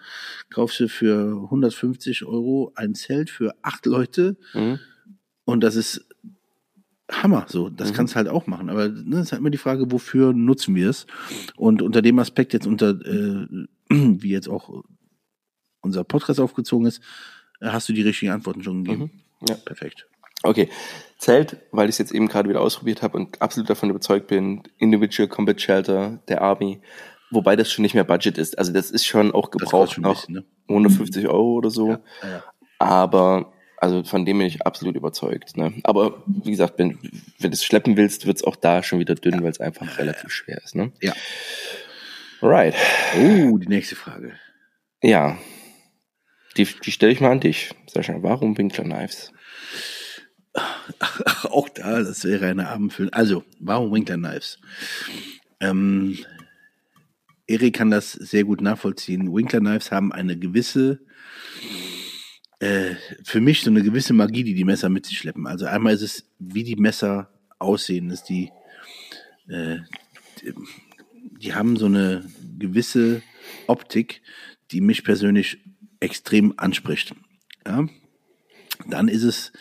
Kaufst du für 150 Euro ein Zelt für acht Leute Mhm. und das ist Hammer. So, das Mhm. kannst du halt auch machen. Aber ne, es ist halt immer die Frage, wofür nutzen wir es? Und unter dem Aspekt jetzt unter, äh, wie jetzt auch unser Podcast aufgezogen ist, äh, hast du die richtigen Antworten schon gegeben. Mhm. Ja. Perfekt. Okay. Zelt, weil ich es jetzt eben gerade wieder ausprobiert habe und absolut davon überzeugt bin, Individual Combat Shelter der Army, wobei das schon nicht mehr Budget ist. Also das ist schon auch Das gebraucht kostet schon bisschen, ne? 150 Euro oder so. Ja, ja. Aber also von dem bin ich absolut überzeugt. Ne? Aber wie gesagt, wenn, wenn du es schleppen willst, wird es auch da schon wieder dünn, weil es einfach relativ schwer ist. Ne? Ja. Right. Oh, die nächste Frage. Ja. Die, die stelle ich mal an dich. Sascha, warum Winkler Knives? Auch da, das wäre eine Abendfüllung. Also, warum Winkler Knives? Ähm, Erik kann das sehr gut nachvollziehen. Winkler Knives haben eine gewisse, äh, für mich so eine gewisse Magie, die die Messer mit sich schleppen. Also einmal ist es, wie die Messer aussehen, ist die, äh, die, die haben so eine gewisse Optik, die mich persönlich extrem anspricht. Ja? Dann ist es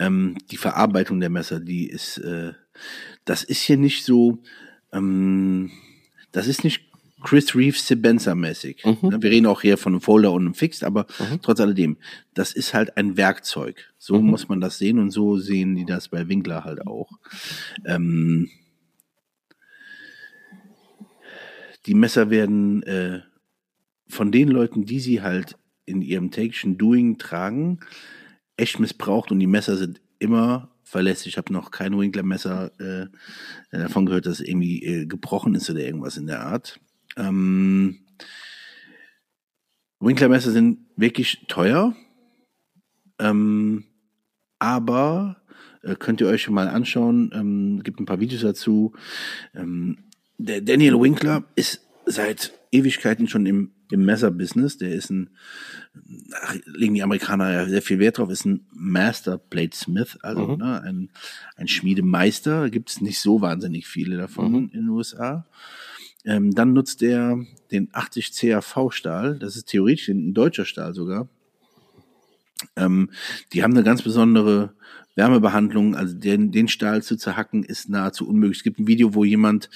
ähm, die Verarbeitung der Messer, die ist, äh, das ist hier nicht so, ähm, das ist nicht Chris Reeves Sebenza mäßig. Ne, Wir reden auch hier von einem Folder und einem Fixed, aber trotz alledem, das ist halt ein Werkzeug. So muss man das sehen und so sehen die das bei Winkler halt auch. Ähm, die Messer werden äh, von den Leuten, die sie halt in ihrem täglichen Doing tragen, echt missbraucht und die Messer sind immer verlässlich. Ich habe noch kein Winkler-Messer äh, davon gehört, dass irgendwie äh, gebrochen ist oder irgendwas in der Art. Ähm, Winkler-Messer sind wirklich teuer, ähm, aber äh, könnt ihr euch schon mal anschauen. Ähm, gibt ein paar Videos dazu. Ähm, der Daniel Winkler ist seit Ewigkeiten schon im, im Messerbusiness. Der ist ein, ach, legen die Amerikaner ja sehr viel Wert drauf, ist ein Master Bladesmith, also Mhm. ne, ein, ein Schmiedemeister. Gibt es nicht so wahnsinnig viele davon Mhm. in den USA. Ähm, dann nutzt er den 80 CAV Stahl. Das ist theoretisch ein deutscher Stahl sogar. Ähm, die haben eine ganz besondere Wärmebehandlung. Also den, den Stahl zu zerhacken ist nahezu unmöglich. Es gibt ein Video, wo jemand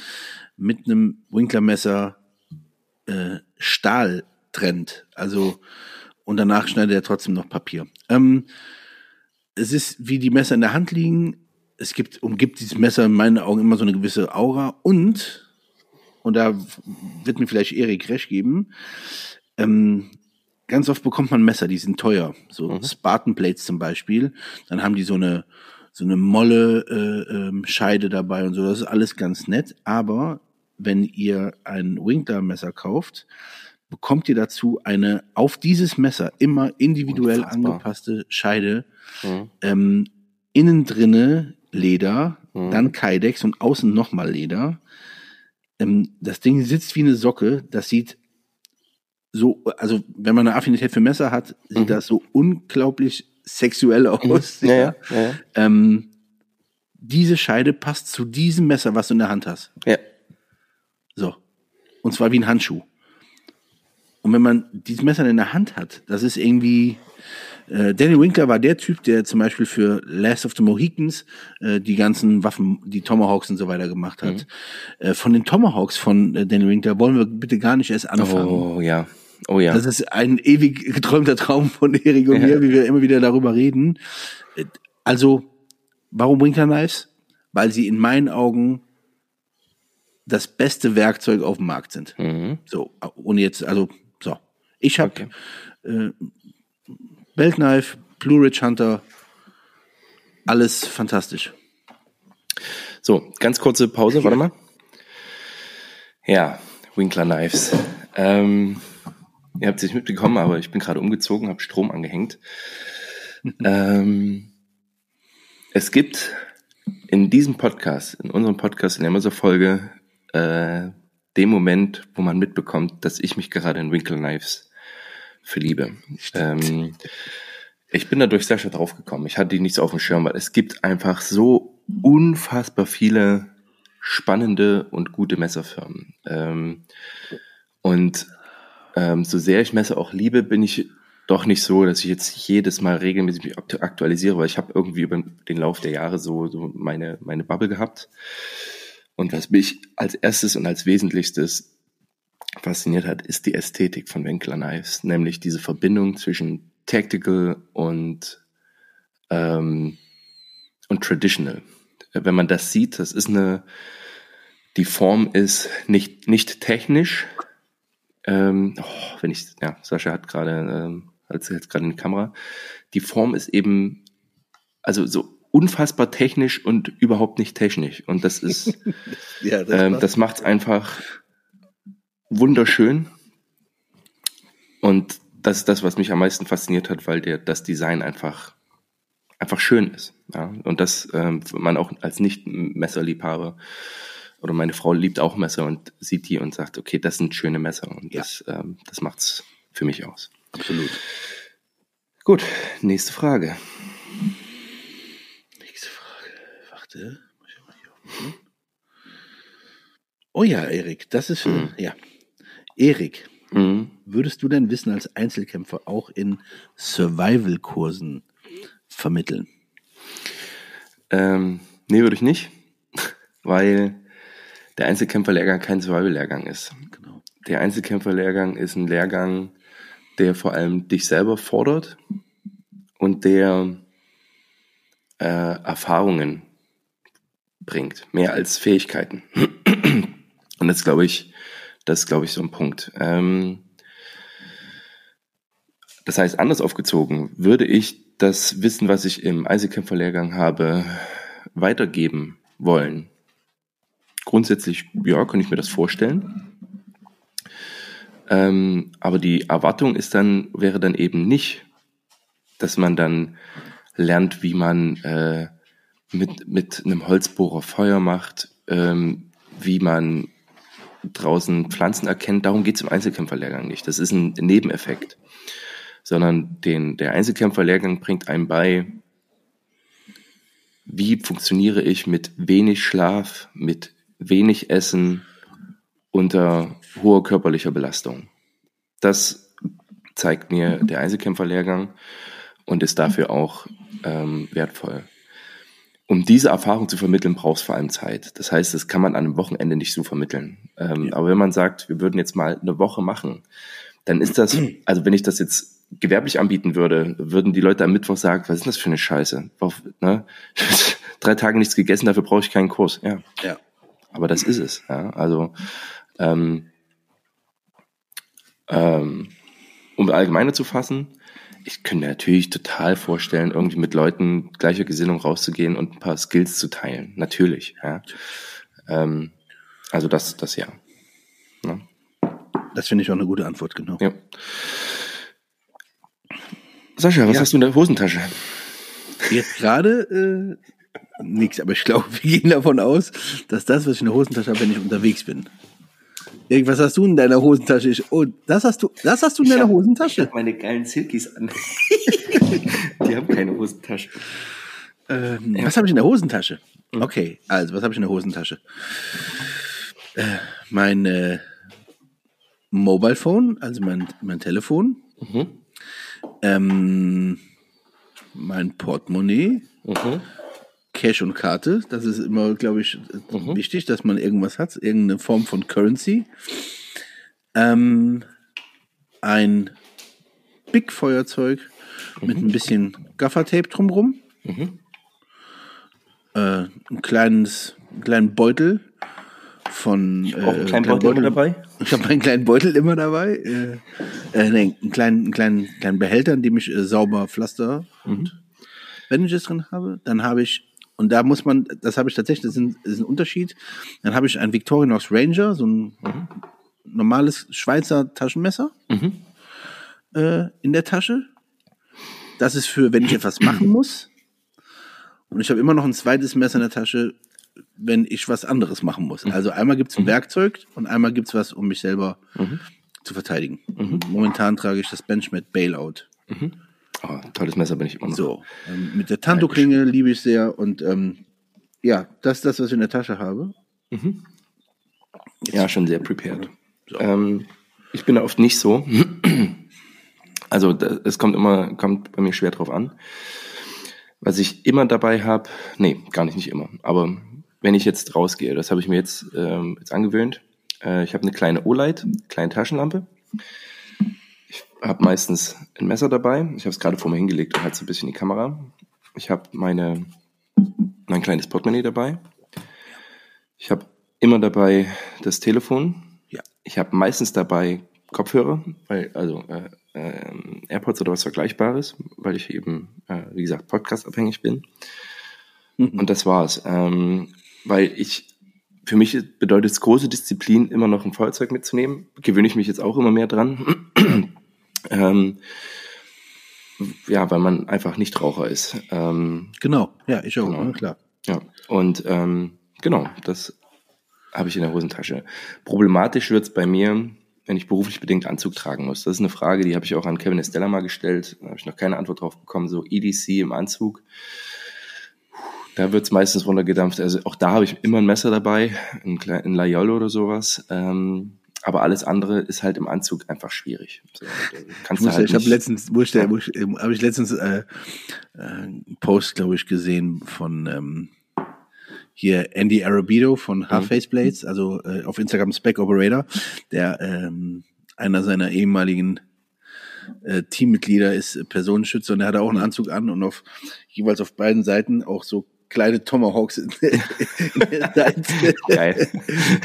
mit einem Winklermesser äh, Stahl trennt. Also und danach schneidet er trotzdem noch Papier. Ähm, es ist wie die Messer in der Hand liegen. Es gibt umgibt dieses Messer in meinen Augen immer so eine gewisse Aura und und da wird mir vielleicht Erik recht geben. Ähm, ganz oft bekommt man Messer, die sind teuer. So Mhm. Spartan Plates zum Beispiel. Dann haben die so eine so eine Molle äh, ähm, Scheide dabei und so. Das ist alles ganz nett. Aber wenn ihr ein Winkler Messer kauft, bekommt ihr dazu eine auf dieses Messer immer individuell Unfassbar. angepasste Scheide. Mhm. Ähm, innen drinne Leder, Mhm. dann Kydex und außen nochmal Leder. Ähm, das Ding sitzt wie eine Socke. Das sieht so, also wenn man eine Affinität für Messer hat, sieht Mhm. das so unglaublich sexuell aus. Ja, ja, ja, ja. Ähm, diese Scheide passt zu diesem Messer, was du in der Hand hast. ja. So. Und zwar wie ein Handschuh. Und wenn man dieses Messer in der Hand hat, das ist irgendwie. Äh, Danny Winkler war der Typ, der zum Beispiel für Last of the Mohicans äh, die ganzen Waffen, die Tomahawks und so weiter gemacht hat. Äh, von den Tomahawks von äh, Danny Winkler wollen wir bitte gar nicht erst anfangen. Oh ja. Oh ja. Das ist ein ewig geträumter Traum von Erik und Ja. mir, wie wir immer wieder darüber reden. Also, warum Winkler Knives? Weil sie in meinen Augen das beste Werkzeug auf dem Markt sind. Mhm. So, ohne jetzt, also, so. Ich habe Okay. äh, Belt Knife, Blue Ridge Hunter, alles fantastisch. So, ganz kurze Pause, warte mal. Ja, Winkler Knives. Ähm, ihr habt es nicht mitbekommen, aber ich bin gerade umgezogen, habe Strom angehängt. ähm, es gibt in diesem Podcast, in unserem Podcast, in der Folge, äh, den Moment, wo man mitbekommt, dass ich mich gerade in Winkler Knives verliebe. Ähm, ich bin da durch Sascha draufgekommen. Ich hatte die nicht so auf dem Schirm, weil es gibt einfach so unfassbar viele spannende und gute Messerfirmen. Ähm, und ähm, so sehr ich Messer auch liebe, bin ich doch nicht so, dass ich jetzt jedes Mal regelmäßig mich aktu- aktualisiere, weil ich habe irgendwie über den Lauf der Jahre so, so meine, meine Bubble gehabt. Und was mich als erstes und als wesentlichstes fasziniert hat, ist die Ästhetik von Winkler Knives, nämlich diese Verbindung zwischen Tactical und, ähm, und Traditional. Wenn man das sieht, das ist eine, die Form ist nicht, nicht technisch. Ähm, oh, wenn ich, ja, Sascha hat gerade, ähm, als jetzt gerade in die Kamera, die Form ist eben, also so unfassbar technisch und überhaupt nicht technisch. Und das ist, Ja, ähm, das macht es einfach wunderschön. Und das ist das, was mich am meisten fasziniert hat, weil der, das Design einfach, einfach schön ist. Ja? Und das ähm, man auch als Nicht-Messerliebhaber oder meine Frau liebt auch Messer und sieht die und sagt, okay, das sind schöne Messer. Und Ja. das, ähm, das macht's für mich aus. absolut. Gut, nächste Frage. Nächste Frage. Warte. Oh ja, Erik, das ist, Mhm. ja. Erik, Mhm. würdest du dein Wissen als Einzelkämpfer auch in Survival-Kursen vermitteln? Ähm, nee, würde ich nicht, weil der Einzelkämpferlehrgang kein Survival-Lehrgang ist. Genau. Der Einzelkämpferlehrgang ist ein Lehrgang, der vor allem dich selber fordert und der äh, Erfahrungen bringt, mehr als Fähigkeiten. Und das glaube ich, das ist glaube ich so ein Punkt. Ähm, das heißt, anders aufgezogen, würde ich das Wissen, was ich im Einzelkämpferlehrgang habe, weitergeben wollen. Grundsätzlich, ja, kann ich mir das vorstellen. Ähm, aber die Erwartung ist dann, wäre dann eben nicht, dass man dann lernt, wie man äh, mit, mit einem Holzbohrer Feuer macht, ähm, wie man draußen Pflanzen erkennt. Darum geht es im Einzelkämpferlehrgang nicht. Das ist ein Nebeneffekt. Sondern den, der Einzelkämpferlehrgang bringt einem bei, wie funktioniere ich mit wenig Schlaf, mit wenig Essen unter hoher körperlicher Belastung. Das zeigt mir der Einzelkämpferlehrgang und ist dafür auch ähm, wertvoll. Um diese Erfahrung zu vermitteln, braucht es vor allem Zeit. Das heißt, das kann man an einem Wochenende nicht so vermitteln. Ähm, Ja. Aber wenn man sagt, wir würden jetzt mal eine Woche machen, dann ist das, also wenn ich das jetzt gewerblich anbieten würde, würden die Leute am Mittwoch sagen, was ist denn das für eine Scheiße? Ne? Drei Tage nichts gegessen, dafür brauche ich keinen Kurs. Ja, Ja. aber das ist es. Ja? Also ähm, ähm, um allgemeiner zu fassen, ich könnte mir natürlich total vorstellen, irgendwie mit Leuten gleicher Gesinnung rauszugehen und ein paar Skills zu teilen. Natürlich. Ja? Ähm, also das, das ja. Ne? Das finde ich auch eine gute Antwort, genau. Ja. Sascha, was Ja. hast du in der Hosentasche? Jetzt gerade äh, nix, aber ich glaube, wir gehen davon aus, dass das, was ich in der Hosentasche habe, wenn ich unterwegs bin. Erik, was hast du in deiner Hosentasche? Ich, oh, das hast du, das hast du in deiner Hosentasche. meine geilen Silkies an. Die haben keine Hosentasche. Ähm, Was habe ich in der Hosentasche? Okay, also was habe ich in der Hosentasche? Äh, mein äh, Mobile Phone, also mein, mein Telefon. Ähm, mein Portemonnaie. Cash und Karte. Das ist immer, glaube ich, äh, wichtig, dass man irgendwas hat, irgendeine Form von Currency. Ähm, ein Big Feuerzeug mit ein bisschen Gaffertape drumrum. Äh, ein kleines, einen kleinen Beutel von. Ich auch einen kleinen Beutel immer dabei? Ich habe einen kleinen Beutel immer dabei. Äh, äh, nee, einen kleinen, einen kleinen, kleinen Behälter, in dem ich äh, sauber Pflaster und Bandages drin habe. Dann habe ich, und da muss man, das habe ich tatsächlich, das ist ein, das ist ein Unterschied. Dann habe ich ein Victorinox Ranger, so ein normales Schweizer Taschenmesser äh, in der Tasche. Das ist für, wenn ich etwas machen muss. Und ich habe immer noch ein zweites Messer in der Tasche, wenn ich was anderes machen muss. Also einmal gibt's ein Werkzeug und einmal gibt's was, um mich selber zu verteidigen. Momentan trage ich das Benchmat Bailout. Oh, tolles Messer bin ich immer noch. So, ähm, mit der Tanto-Klinge liebe ich sehr und ähm, ja, das ist das, was ich in der Tasche habe. Ja, schon sehr prepared. Ähm, ich bin da oft nicht so. Also da- es kommt immer, kommt bei mir schwer drauf an. Was ich immer dabei habe, nee, gar nicht, nicht immer. Aber wenn ich jetzt rausgehe, das habe ich mir jetzt, ähm, jetzt angewöhnt. Äh, ich habe eine kleine O-Light, kleine Taschenlampe. Ich habe meistens ein Messer dabei. Ich habe es gerade vor mir hingelegt und halt so ein bisschen die Kamera. Ich habe meine mein kleines Portemonnaie dabei. Ich habe immer dabei das Telefon. Ja. Ich habe meistens dabei Kopfhörer, weil also äh, ähm, AirPods oder was Vergleichbares, weil ich eben, äh, wie gesagt, Podcast-abhängig bin. Und das war's. Ähm, weil ich, für mich bedeutet es große Disziplin, immer noch ein Feuerzeug mitzunehmen. Gewöhne ich mich jetzt auch immer mehr dran. Ähm, ja, weil man einfach nicht Raucher ist. Ähm, Genau, ja, ich auch, Genau. ne, klar. ja, und ähm, genau, das habe ich in der Hosentasche. Problematisch wird's bei mir, wenn ich beruflich bedingt Anzug tragen muss. Das ist eine Frage, die habe ich auch an Kevin Estella mal gestellt. Da habe ich noch keine Antwort drauf bekommen. So EDC im Anzug. Da wird's meistens runtergedampft. Also auch da habe ich immer ein Messer dabei, ein, Kle- ein Layol oder sowas. Ähm, aber alles andere ist halt im Anzug einfach schwierig. So, da kannst Ich, halt ich habe letztens, wo ich, wo ich, ähm, hab ich letztens äh, äh, einen Post, glaube ich, gesehen von ähm, hier Andy Arabido von Half Face Blades, also äh, auf Instagram Spec Operator, der ähm, einer seiner ehemaligen äh, Teammitglieder ist Personenschützer und der hat auch einen Anzug an und auf jeweils auf beiden Seiten auch so kleine Tomahawks in, in. Geil.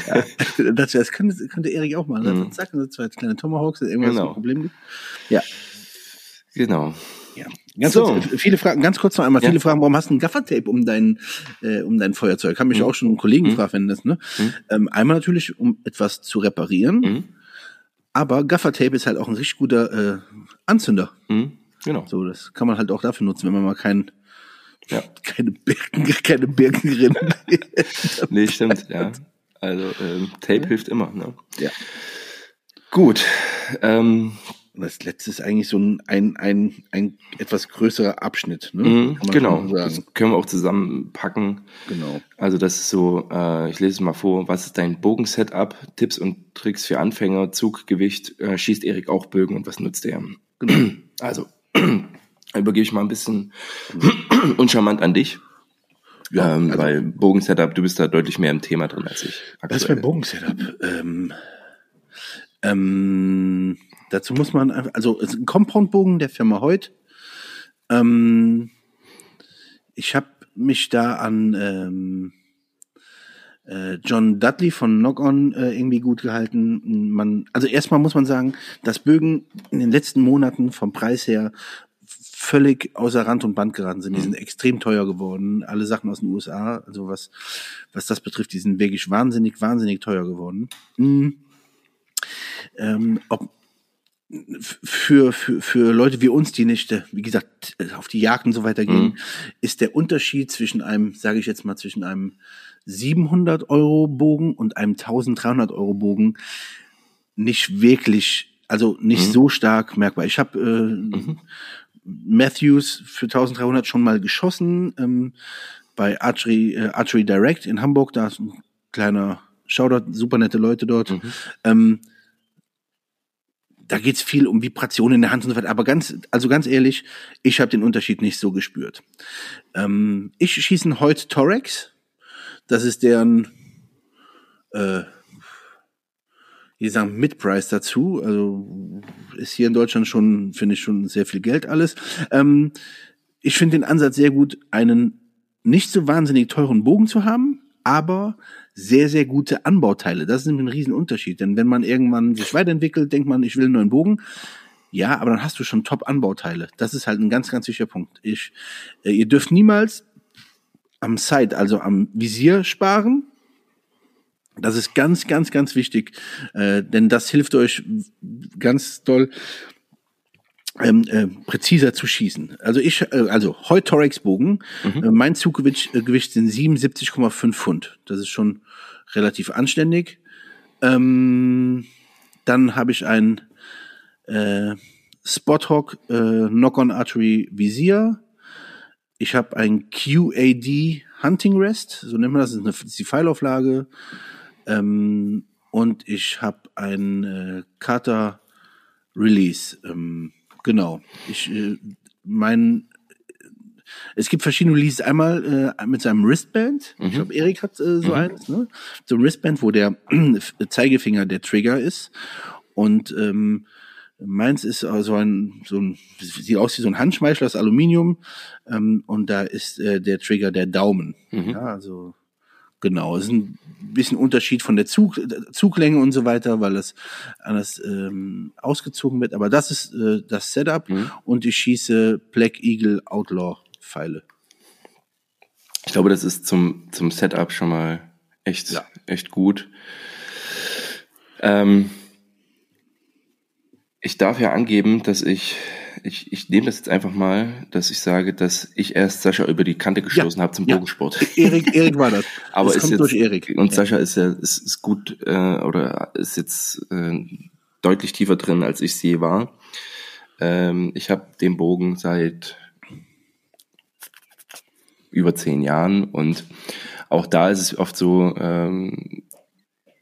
ja, das, das könnte, könnte Erik auch machen. Mhm. Zack, so zwei kleine Tomahawks, irgendwas Genau. ein Problem gibt. Ja. Genau. Ja. Ganz So. kurz, viele Fragen, ganz kurz noch einmal, Ja. viele Fragen, warum hast du ein Gaffertape um dein, äh, um dein Feuerzeug? Haben mich auch schon Kollegen gefragt, wenn das, ne? Ähm, einmal natürlich, um etwas zu reparieren, Mhm. aber Gaffertape ist halt auch ein richtig guter äh, Anzünder. Mhm. Genau. So, das kann man halt auch dafür nutzen, wenn man mal kein, Ja. keine Birken, keine Birkenrinnen. Nee, stimmt, ja. Also ähm, Tape hilft immer, ne? ja. Gut. Ähm, Und das letzte ist eigentlich so ein, ein, ein, ein etwas größerer Abschnitt, ne? mh, Kann man genau. Das können wir auch zusammenpacken. Genau. Also das ist so, äh, ich lese es mal vor, was ist dein Bogensetup, Tipps und Tricks für Anfänger, Zuggewicht, äh, schießt Erik auch Bögen und was nutzt er? Genau. Also, übergebe ich mal ein bisschen uncharmant an dich. Ja, ähm, also- weil Bogensetup, du bist da deutlich mehr im Thema drin als ich. Was aktuell. mein Bogensetup? Ähm, ähm, dazu muss man einfach, also es ist ein Compound-Bogen der Firma Heut. Ähm, ich habe mich da an ähm, äh, John Dudley von Knock On äh, irgendwie gut gehalten. Man, also erstmal muss man sagen, dass Bögen in den letzten Monaten vom Preis her völlig außer Rand und Band geraten sind. Die sind extrem teuer geworden. Alle Sachen aus den USA, also was, was das betrifft, die sind wirklich wahnsinnig, wahnsinnig teuer geworden. Mhm. ähm, ob für, für, für Leute wie uns, die nicht, wie gesagt, auf die Jagd und so weiter gehen, mhm. ist der Unterschied zwischen einem, sage ich jetzt mal, zwischen einem 700 Euro Bogen und einem 1300 Euro Bogen nicht wirklich, also nicht mhm. so stark merkbar. Ich habe äh, mhm. Matthews für 1300 schon mal geschossen ähm, bei Archery, äh, Archery Direct in Hamburg. Da ist ein kleiner Shoutout, super nette Leute dort. Mhm. Ähm, da geht's viel um Vibration in der Hand und so weiter. Aber ganz, also ganz ehrlich, ich habe den Unterschied nicht so gespürt. Ähm, ich schieße Hoyt Torex. Das ist deren, äh, wie sagen, Mid-Price dazu. Also ist hier in Deutschland schon, finde ich, schon sehr viel Geld alles. Ähm, ich finde den Ansatz sehr gut, einen nicht so wahnsinnig teuren Bogen zu haben, aber sehr, sehr gute Anbauteile. Das ist ein Riesenunterschied. Denn wenn man irgendwann sich weiterentwickelt, denkt man, ich will einen neuen Bogen. Ja, aber dann hast du schon Top-Anbauteile. Das ist halt ein ganz, ganz wichtiger Punkt. Ich, äh, ihr dürft niemals am Sight, also am Visier sparen. Das ist ganz, ganz, ganz wichtig, äh, denn das hilft euch ganz doll ähm, äh, präziser zu schießen. Also ich, äh, also Heutorex Bogen, mhm. äh, mein Zuggewicht äh, Gewicht sind 77,5 Pfund. Das ist schon relativ anständig. Ähm, dann habe ich ein äh, Spothawk äh, Knock-on Artery Visier. Ich habe ein QAD Hunting Rest, so nennt man das, das ist, eine, das ist die Pfeilauflage. Ähm, und ich habe ein äh, Carter Release. Ähm, Genau. Ich äh, mein es gibt verschiedene Releases. Einmal äh, mit seinem Wristband. Mhm. Ich glaube, Erik hat äh, so mhm. eins. Ne? So ein Wristband, wo der Zeigefinger der Trigger ist. Und ähm, meins ist so ein, so ein, sieht aus wie so ein Handschmeichel aus Aluminium. Ähm, und da ist äh, der Trigger der Daumen. Mhm. Ja, also Genau, es ist ein bisschen Unterschied von der Zug, Zuglänge und so weiter, weil das anders ähm, ausgezogen wird. Aber das ist äh, das Setup mhm. und ich schieße Black Eagle Outlaw Pfeile. Ich glaube, das ist zum, zum Setup schon mal echt, ja. echt gut. Ähm, ich darf ja angeben, dass ich ich, ich nehme das jetzt einfach mal, dass ich sage, dass ich erst Sascha über die Kante gestoßen ja, habe zum ja. Bogensport. Erik, Erik war das. Aber das ist kommt jetzt, durch Erik. Und Sascha ist ja ist, ist gut äh, oder ist jetzt äh, deutlich tiefer drin, als ich je war. Ähm, ich habe den Bogen seit über zehn Jahren und auch da ist es oft so, ähm,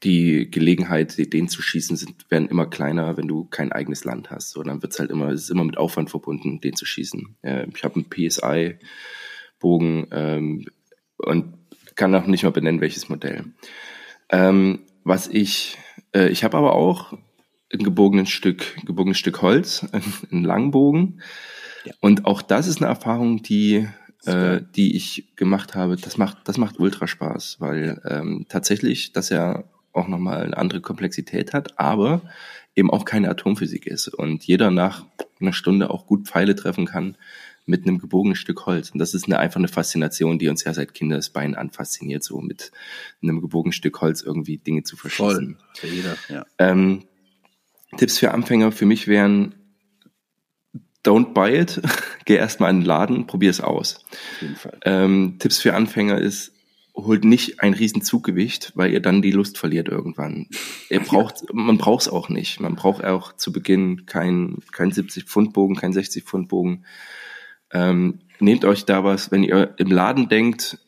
die Gelegenheit, den zu schießen, sind, werden immer kleiner, wenn du kein eigenes Land hast. So, dann wird's halt immer, es ist immer mit Aufwand verbunden, den zu schießen. Äh, ich habe einen PSI-Bogen ähm, und kann auch nicht mal benennen, welches Modell. Ähm, was ich, äh, ich habe aber auch ein gebogenes Stück, gebogenes Stück Holz, einen Langbogen. Ja. Und auch das ist eine Erfahrung, die äh, die ich gemacht habe, das macht, das macht ultra Spaß, weil ähm, tatsächlich, dass er auch nochmal eine andere Komplexität hat, aber eben auch keine Atomphysik ist und jeder nach einer Stunde auch gut Pfeile treffen kann mit einem gebogenen Stück Holz. Und das ist eine, einfach eine Faszination, die uns ja seit Kindesbeinen an fasziniert, so mit einem gebogenen Stück Holz irgendwie Dinge zu verschießen. Voll, für jeder, ja. Ähm, Tipps für Anfänger für mich wären, don't buy it, geh erstmal in den Laden, probier es aus. Ähm, Tipps für Anfänger ist, holt nicht ein Riesenzuggewicht, weil ihr dann die Lust verliert irgendwann. Ihr braucht, man braucht es auch nicht. Man braucht auch zu Beginn kein, kein 70 Pfund Bogen, kein 60 Pfund Bogen. Ähm, nehmt euch da was, wenn ihr im Laden denkt,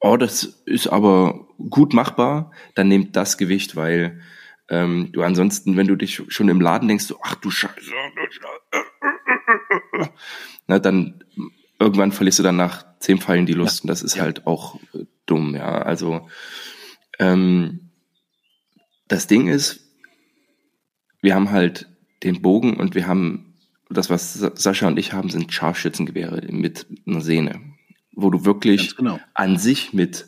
oh, das ist aber gut machbar, dann nehmt das Gewicht, weil ähm, du ansonsten, wenn du dich schon im Laden denkst, so, ach du Scheiße, na, dann irgendwann verlierst du dann nach zehn Pfeilen die Lust ja. und das ist ja. halt auch äh, dumm, ja. Also ähm, das Ding ist, wir haben halt den Bogen und wir haben das, was Sascha und ich haben, sind Scharfschützengewehre mit einer Sehne, wo du wirklich genau. an sich mit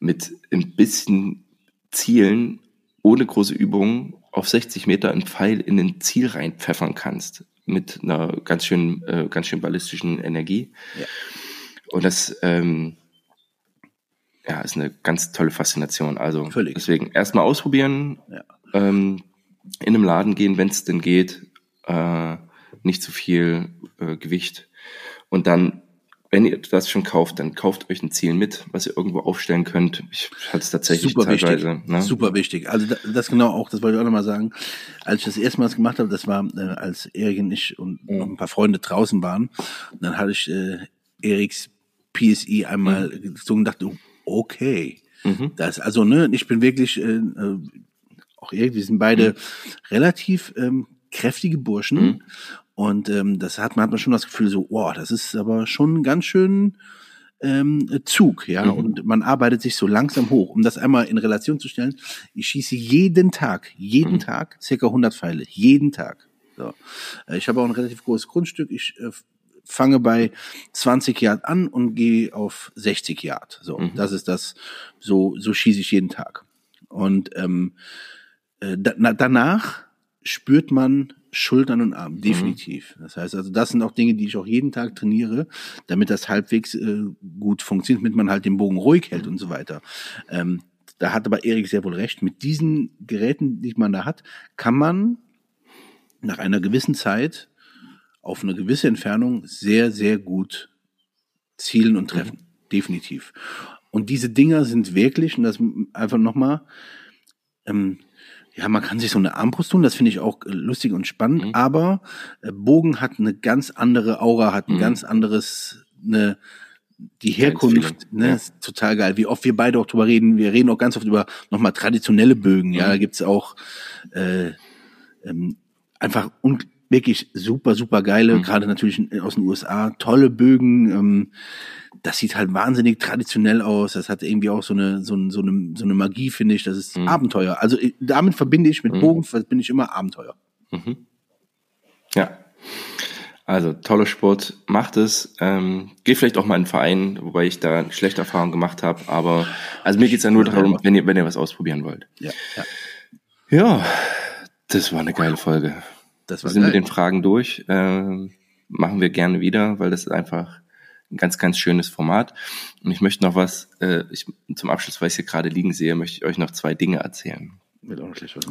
mit ein bisschen Zielen ohne große Übung auf 60 Meter einen Pfeil in ein Ziel reinpfeffern kannst mit einer ganz schön äh, ganz schön ballistischen Energie. Ja. Und das ähm, ja, ist eine ganz tolle Faszination. Also Völlig. deswegen erstmal ausprobieren. Ja. Ähm, in einem Laden gehen, wenn es denn geht, äh, nicht zu viel äh, Gewicht. Und dann, wenn ihr das schon kauft, dann kauft euch ein Ziel mit, was ihr irgendwo aufstellen könnt. Ich hatte es tatsächlich Super teilweise. wichtig. Ne? Super wichtig. Also das, das genau auch, das wollte ich auch nochmal sagen. Als ich das erste Mal das gemacht habe, das war, äh, als Erik und ich und noch ein paar Freunde draußen waren. Und dann hatte ich äh, Eriks PSI einmal Mhm. gezogen und dachte, okay. Das, also, ne, ich bin wirklich, äh, äh, auch wir sind beide relativ ähm, kräftige Burschen. Mhm. Und ähm, das hat man, hat man schon das Gefühl, so, wow, das ist aber schon ganz schön ähm, Zug, ja, Mhm. und man arbeitet sich so langsam hoch. Um das einmal in Relation zu stellen, ich schieße jeden Tag, jeden Mhm. Tag circa 100 Pfeile, jeden Tag. So. Äh, Ich habe auch ein relativ großes Grundstück. Ich äh, fange bei 20 Yard an und gehe auf 60 Yard. So, Mhm. das ist das. So, so schieße ich jeden Tag. Und ähm, äh, da, na, danach spürt man Schultern und Arm, definitiv. Das heißt also, das sind auch Dinge, die ich auch jeden Tag trainiere, damit das halbwegs äh, gut funktioniert, damit man halt den Bogen ruhig hält und so weiter. Ähm, da hat aber Erik sehr wohl recht. Mit diesen Geräten, die man da hat, kann man nach einer gewissen Zeit auf eine gewisse Entfernung sehr, sehr gut zielen und treffen. Definitiv. Und diese Dinger sind wirklich, und das einfach nochmal, ähm, ja, man kann sich so eine Armbrust tun, das finde ich auch äh, lustig und spannend, Mhm. aber äh, Bogen hat eine ganz andere Aura, hat ein Mhm. ganz anderes, eine, die Herkunft, ne, ja. ist total geil. Wie oft wir beide auch drüber reden, wir reden auch ganz oft über nochmal traditionelle Bögen, ja, Mhm. da gibt's auch äh, ähm, einfach un wirklich super, super geile, Mhm. gerade natürlich aus den USA, tolle Bögen, ähm, das sieht halt wahnsinnig traditionell aus. Das hat irgendwie auch so eine, so, so eine, so eine Magie, finde ich. Das ist Mhm. Abenteuer. Also ich- damit verbinde ich mit Mhm. Bogen, verbinde ich immer Abenteuer. Mhm. Ja. Also toller Sport, macht es. Ähm, geht vielleicht auch mal in einen Verein, wobei ich da schlechte Erfahrungen gemacht habe. Aber also mir geht's ja nur darum, wenn ihr, wenn ihr was ausprobieren wollt. Ja, ja. Ja, das war eine geile Folge. Das Wir war sind mit geil. den Fragen durch. Ähm, machen wir gerne wieder, weil das ist einfach ein ganz, ganz schönes Format. Und ich möchte noch was, äh, ich, zum Abschluss, weil ich hier gerade liegen sehe, möchte ich euch noch zwei Dinge erzählen.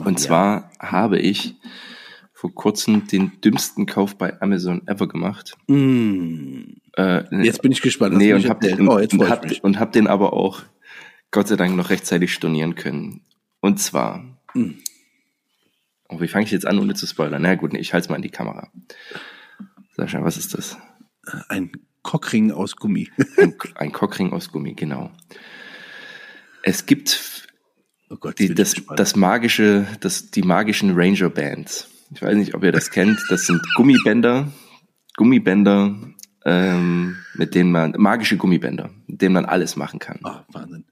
Und zwar habe ich vor kurzem den dümmsten Kauf bei Amazon ever gemacht. Mm, Äh, jetzt bin ich gespannt. nee, und mich hab, erzählt. den, oh, und, hab, und hab den aber auch Gott sei Dank noch rechtzeitig stornieren können. Und zwar, Mm. Oh, wie fange ich jetzt an, ohne zu spoilern? Na gut, ich halte es mal in die Kamera. Sascha, was ist das? Ein Cockring aus Gummi. Ein, ein Cockring aus Gummi, genau. Es gibt Oh Gott, die, das, das magische, das, die magischen Ranger Bands. Ich weiß nicht, ob ihr das kennt. Das sind Gummibänder, Gummibänder, ähm, mit denen man, magische Gummibänder, mit denen man alles machen kann. Ah, Wahnsinn.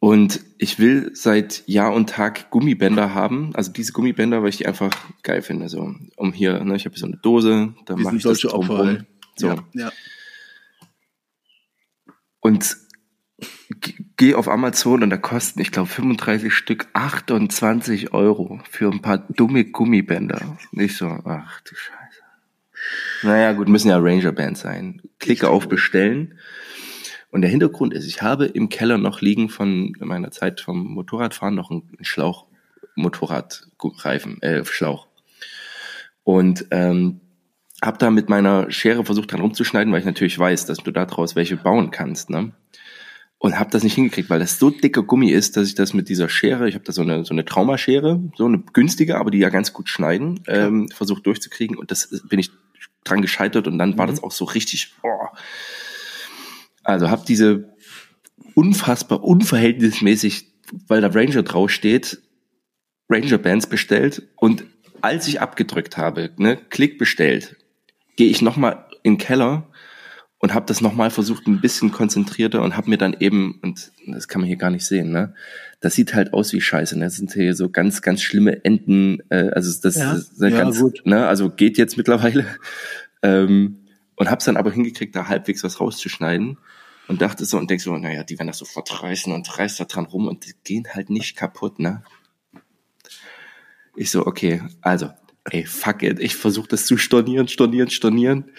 Und ich will seit Jahr und Tag Gummibänder haben, also diese Gummibänder, weil ich die einfach geil finde. So, um hier, ne, ich habe so eine Dose, da mache ich das Opfer. ey. So. Ja, ja. Und g- geh auf Amazon und da kosten, ich glaube, 35 Stück 28 Euro für ein paar dumme Gummibänder. Nicht so, ach du Scheiße. Naja, gut, müssen ja Ranger Bands sein. Klicke auf Bestellen. Und der Hintergrund ist, ich habe im Keller noch liegen von meiner Zeit vom Motorradfahren noch einen Schlauch, Motorradreifen, äh, Schlauch. Und ähm, habe da mit meiner Schere versucht dran rumzuschneiden, weil ich natürlich weiß, dass du daraus welche bauen kannst, ne? Und habe das nicht hingekriegt, weil das so dicker Gummi ist, dass ich das mit dieser Schere, ich habe da so eine so eine Traumaschere, so eine günstige, aber die ja ganz gut schneiden, ähm, versucht durchzukriegen und das bin ich dran gescheitert und dann war Mhm. das auch so richtig. Oh. Also habe diese unfassbar unverhältnismäßig, weil da Ranger draufsteht, Ranger Bands bestellt und als ich abgedrückt habe, ne, Klick bestellt, gehe ich nochmal in den Keller und habe das nochmal versucht, ein bisschen konzentrierter und habe mir dann eben, und das kann man hier gar nicht sehen, ne, das sieht halt aus wie Scheiße, ne, das sind hier so ganz, ganz schlimme Enden, äh, also das Ja, ist ja, ganz, gut. ne, also geht jetzt mittlerweile, ähm, und hab's dann aber hingekriegt, da halbwegs was rauszuschneiden und dachte so und denk so, naja, die werden das sofort reißen und reißt da dran rum und die gehen halt nicht kaputt, ne. Ich so, okay, also, ey, fuck it, ich versuche das zu stornieren, stornieren, stornieren.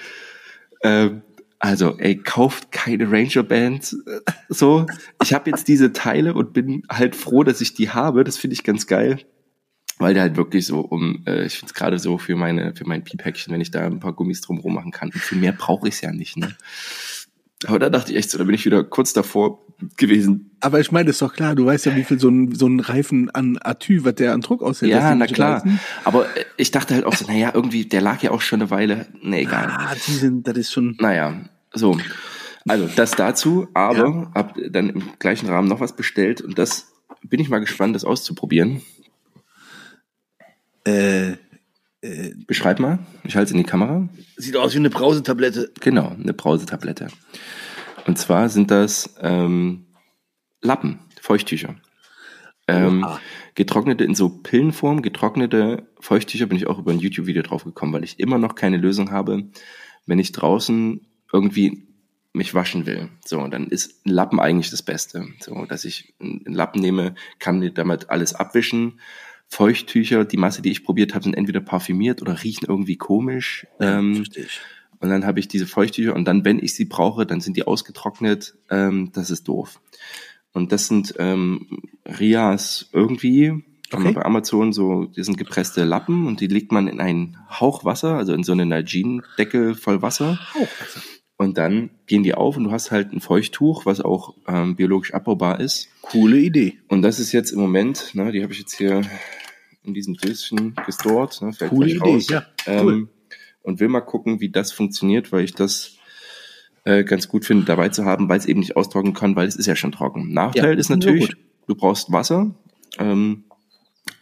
Ähm, also, ey, kauft keine Ranger Bands. äh, So, ich habe jetzt diese Teile und bin halt froh, dass ich die habe. Das finde ich ganz geil. weil der halt wirklich so um, äh, ich finde es gerade so für meine, für mein Piepäckchen, wenn ich da ein paar Gummis drumherum machen kann. Und viel mehr brauche ich ja nicht, ne? Aber da dachte ich echt so, da bin ich wieder kurz davor gewesen. Aber ich meine, ist doch klar, du weißt ja, wie viel so ein, so ein Reifen an Atü, was der an Druck aushält. Ja, na klar. Reifen. Aber äh, ich dachte halt auch so, naja, irgendwie, der lag ja auch schon eine Weile. Nee, egal. Ah, die sind, das ist schon. Naja, so. Also, das dazu, aber ja. hab dann im gleichen Rahmen noch was bestellt und das bin ich mal gespannt, das auszuprobieren. Äh, äh, Beschreib mal, ich halte es in die Kamera. Sieht aus wie eine Brausetablette. Genau, eine Brausetablette. Und zwar sind das ähm, Lappen, Feuchttücher. Ähm, getrocknete in so Pillenform, getrocknete Feuchttücher bin ich auch über ein YouTube-Video drauf gekommen, weil ich immer noch keine Lösung habe, wenn ich draußen irgendwie mich waschen will. So, dann ist ein Lappen eigentlich das Beste. So, dass ich einen Lappen nehme, kann damit alles abwischen Feuchttücher, die Masse, die ich probiert habe, sind entweder parfümiert oder riechen irgendwie komisch. Ähm, und dann habe ich diese Feuchttücher und dann, wenn ich sie brauche, dann sind die ausgetrocknet. Ähm, das ist doof. Und das sind ähm, Rias irgendwie, kann okay. man bei Amazon so, die sind gepresste Lappen und die legt man in einen Hauch Wasser, also in so eine Nalgene-Decke voll Wasser. Hauchwasser. Und dann gehen die auf und du hast halt ein Feuchttuch, was auch ähm, biologisch abbaubar ist. Coole Idee. Und das ist jetzt im Moment, ne, die habe ich jetzt hier in diesem Döschen gestort. Ne, fällt Coole Idee, raus. ja. Cool. Ähm, und will mal gucken, wie das funktioniert, weil ich das äh, ganz gut finde, dabei zu haben, weil es eben nicht austrocknen kann, weil es ist ja schon trocken. Nachteil ja, ist natürlich, du brauchst Wasser, ähm,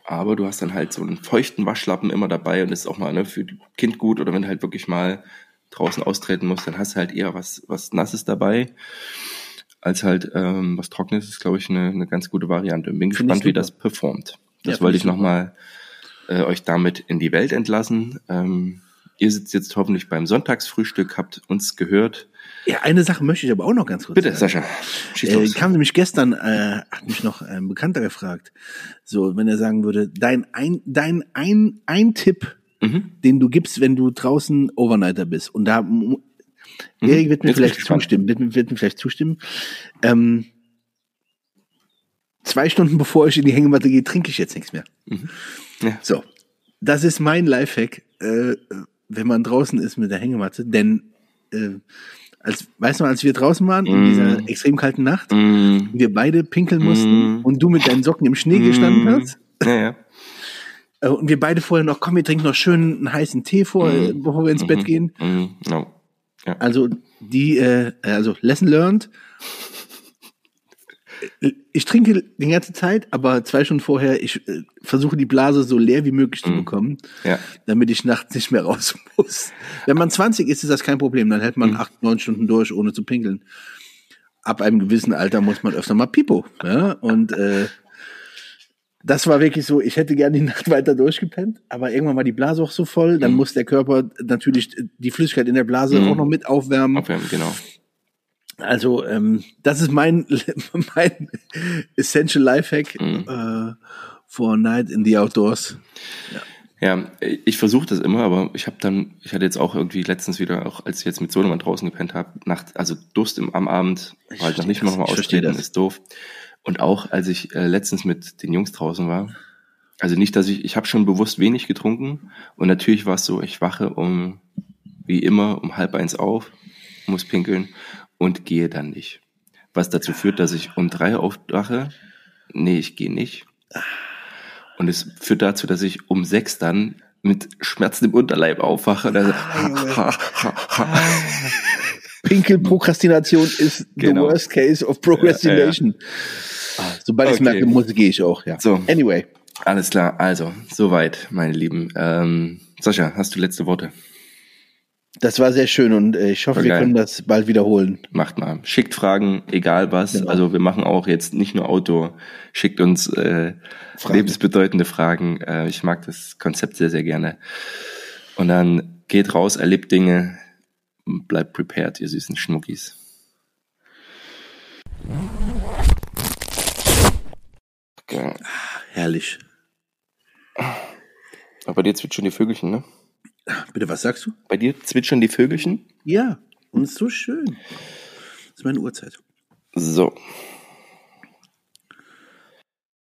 aber du hast dann halt so einen feuchten Waschlappen immer dabei und das ist auch mal ne, für Kind gut oder wenn halt wirklich mal draußen austreten musst, dann hast du halt eher was, was Nasses dabei, als halt ähm, was Trockenes ist, glaube ich, eine, eine ganz gute Variante. Bin gespannt, wie das performt. Das ja, wollte ich nochmal äh, euch damit in die Welt entlassen. Ähm, ihr sitzt jetzt hoffentlich beim Sonntagsfrühstück, habt uns gehört. Ja, eine Sache möchte ich aber auch noch ganz kurz Bitte, sagen. Sascha. Schieß äh, kam nämlich gestern, äh, hat mich noch ein Bekannter gefragt, so, wenn er sagen würde, dein ein, dein ein, ein Tipp mhm. den du gibst, wenn du draußen Overnighter bist. Und da mhm. Erik wird mir Jetzt vielleicht zustimmen, wird, wird, mir vielleicht zustimmen. Ähm, zwei Stunden bevor ich in die Hängematte gehe, trinke ich jetzt nichts mehr. Mhm. Ja. So, das ist mein Lifehack, äh, wenn man draußen ist mit der Hängematte, denn äh, als, weißt du, als wir draußen waren, mm. in dieser mhm. extrem kalten Nacht, mm. wir beide pinkeln mussten mm. und du mit deinen Socken im Schnee gestanden mhm. hast. Ja, ja. Äh, und wir beide vorher noch, komm, wir trinken noch schön einen heißen Tee vor, mm. bevor wir ins Bett mhm. gehen. Mm no. ja. Also die, äh, also Lesson learned. Ich trinke die ganze Zeit, aber zwei Stunden vorher, ich äh, versuche die Blase so leer wie möglich zu bekommen, ja. damit ich nachts nicht mehr raus muss. Wenn man 20 ist, ist das kein Problem. Dann hält man acht, neun Stunden durch, ohne zu pinkeln. Ab einem gewissen Alter muss man öfter mal Pipo. Ja? Und äh, das war wirklich so, ich hätte gerne die Nacht weiter durchgepennt, aber irgendwann war die Blase auch so voll, dann mhm. muss der Körper natürlich die Flüssigkeit in der Blase mhm. auch noch mit aufwärmen. Aufwärmen, genau. Also ähm, das ist mein mein essential Lifehack mhm. äh, for night in the outdoors. Ja. Ja, ich versuche das immer, aber ich habe dann, ich hatte jetzt auch irgendwie letztens wieder, auch als ich jetzt mit Sohnemann draußen gepennt habe, Nacht, also Durst im, am Abend, ich halt noch nicht mal mal austreten, ist doof. Und auch als ich äh, letztens mit den Jungs draußen war, also nicht, dass ich, ich habe schon bewusst wenig getrunken und natürlich war es so, ich wache um, wie immer, um halb eins auf, muss pinkeln und gehe dann nicht. Was dazu führt, dass ich um drei aufwache, nee, ich gehe nicht. Und es führt dazu, dass ich um sechs dann mit Schmerzen im Unterleib aufwache. Also, Pinkelprokrastination ist genau. the worst case of procrastination. Ja, ja. Sobald okay. ich merke, muss, gehe ich auch, ja. So. Anyway. Alles klar, also, soweit, meine Lieben. Ähm, Sascha, hast du letzte Worte? Das war sehr schön und äh, ich hoffe, wir können das bald wiederholen. Macht mal. Schickt Fragen, egal was. Genau. Also wir machen auch jetzt nicht nur Outdoor. Schickt uns äh, Fragen. lebensbedeutende Fragen. Äh, ich mag das Konzept sehr, sehr gerne. Und dann geht raus, erlebt Dinge, bleibt prepared, ihr süßen Schnuckis. Geil. Herrlich. Aber bei dir zwitschern die Vögelchen, ne? Bitte, was sagst du? Bei dir zwitschern die Vögelchen? Ja, und ist so schön. Das ist meine Uhrzeit. So.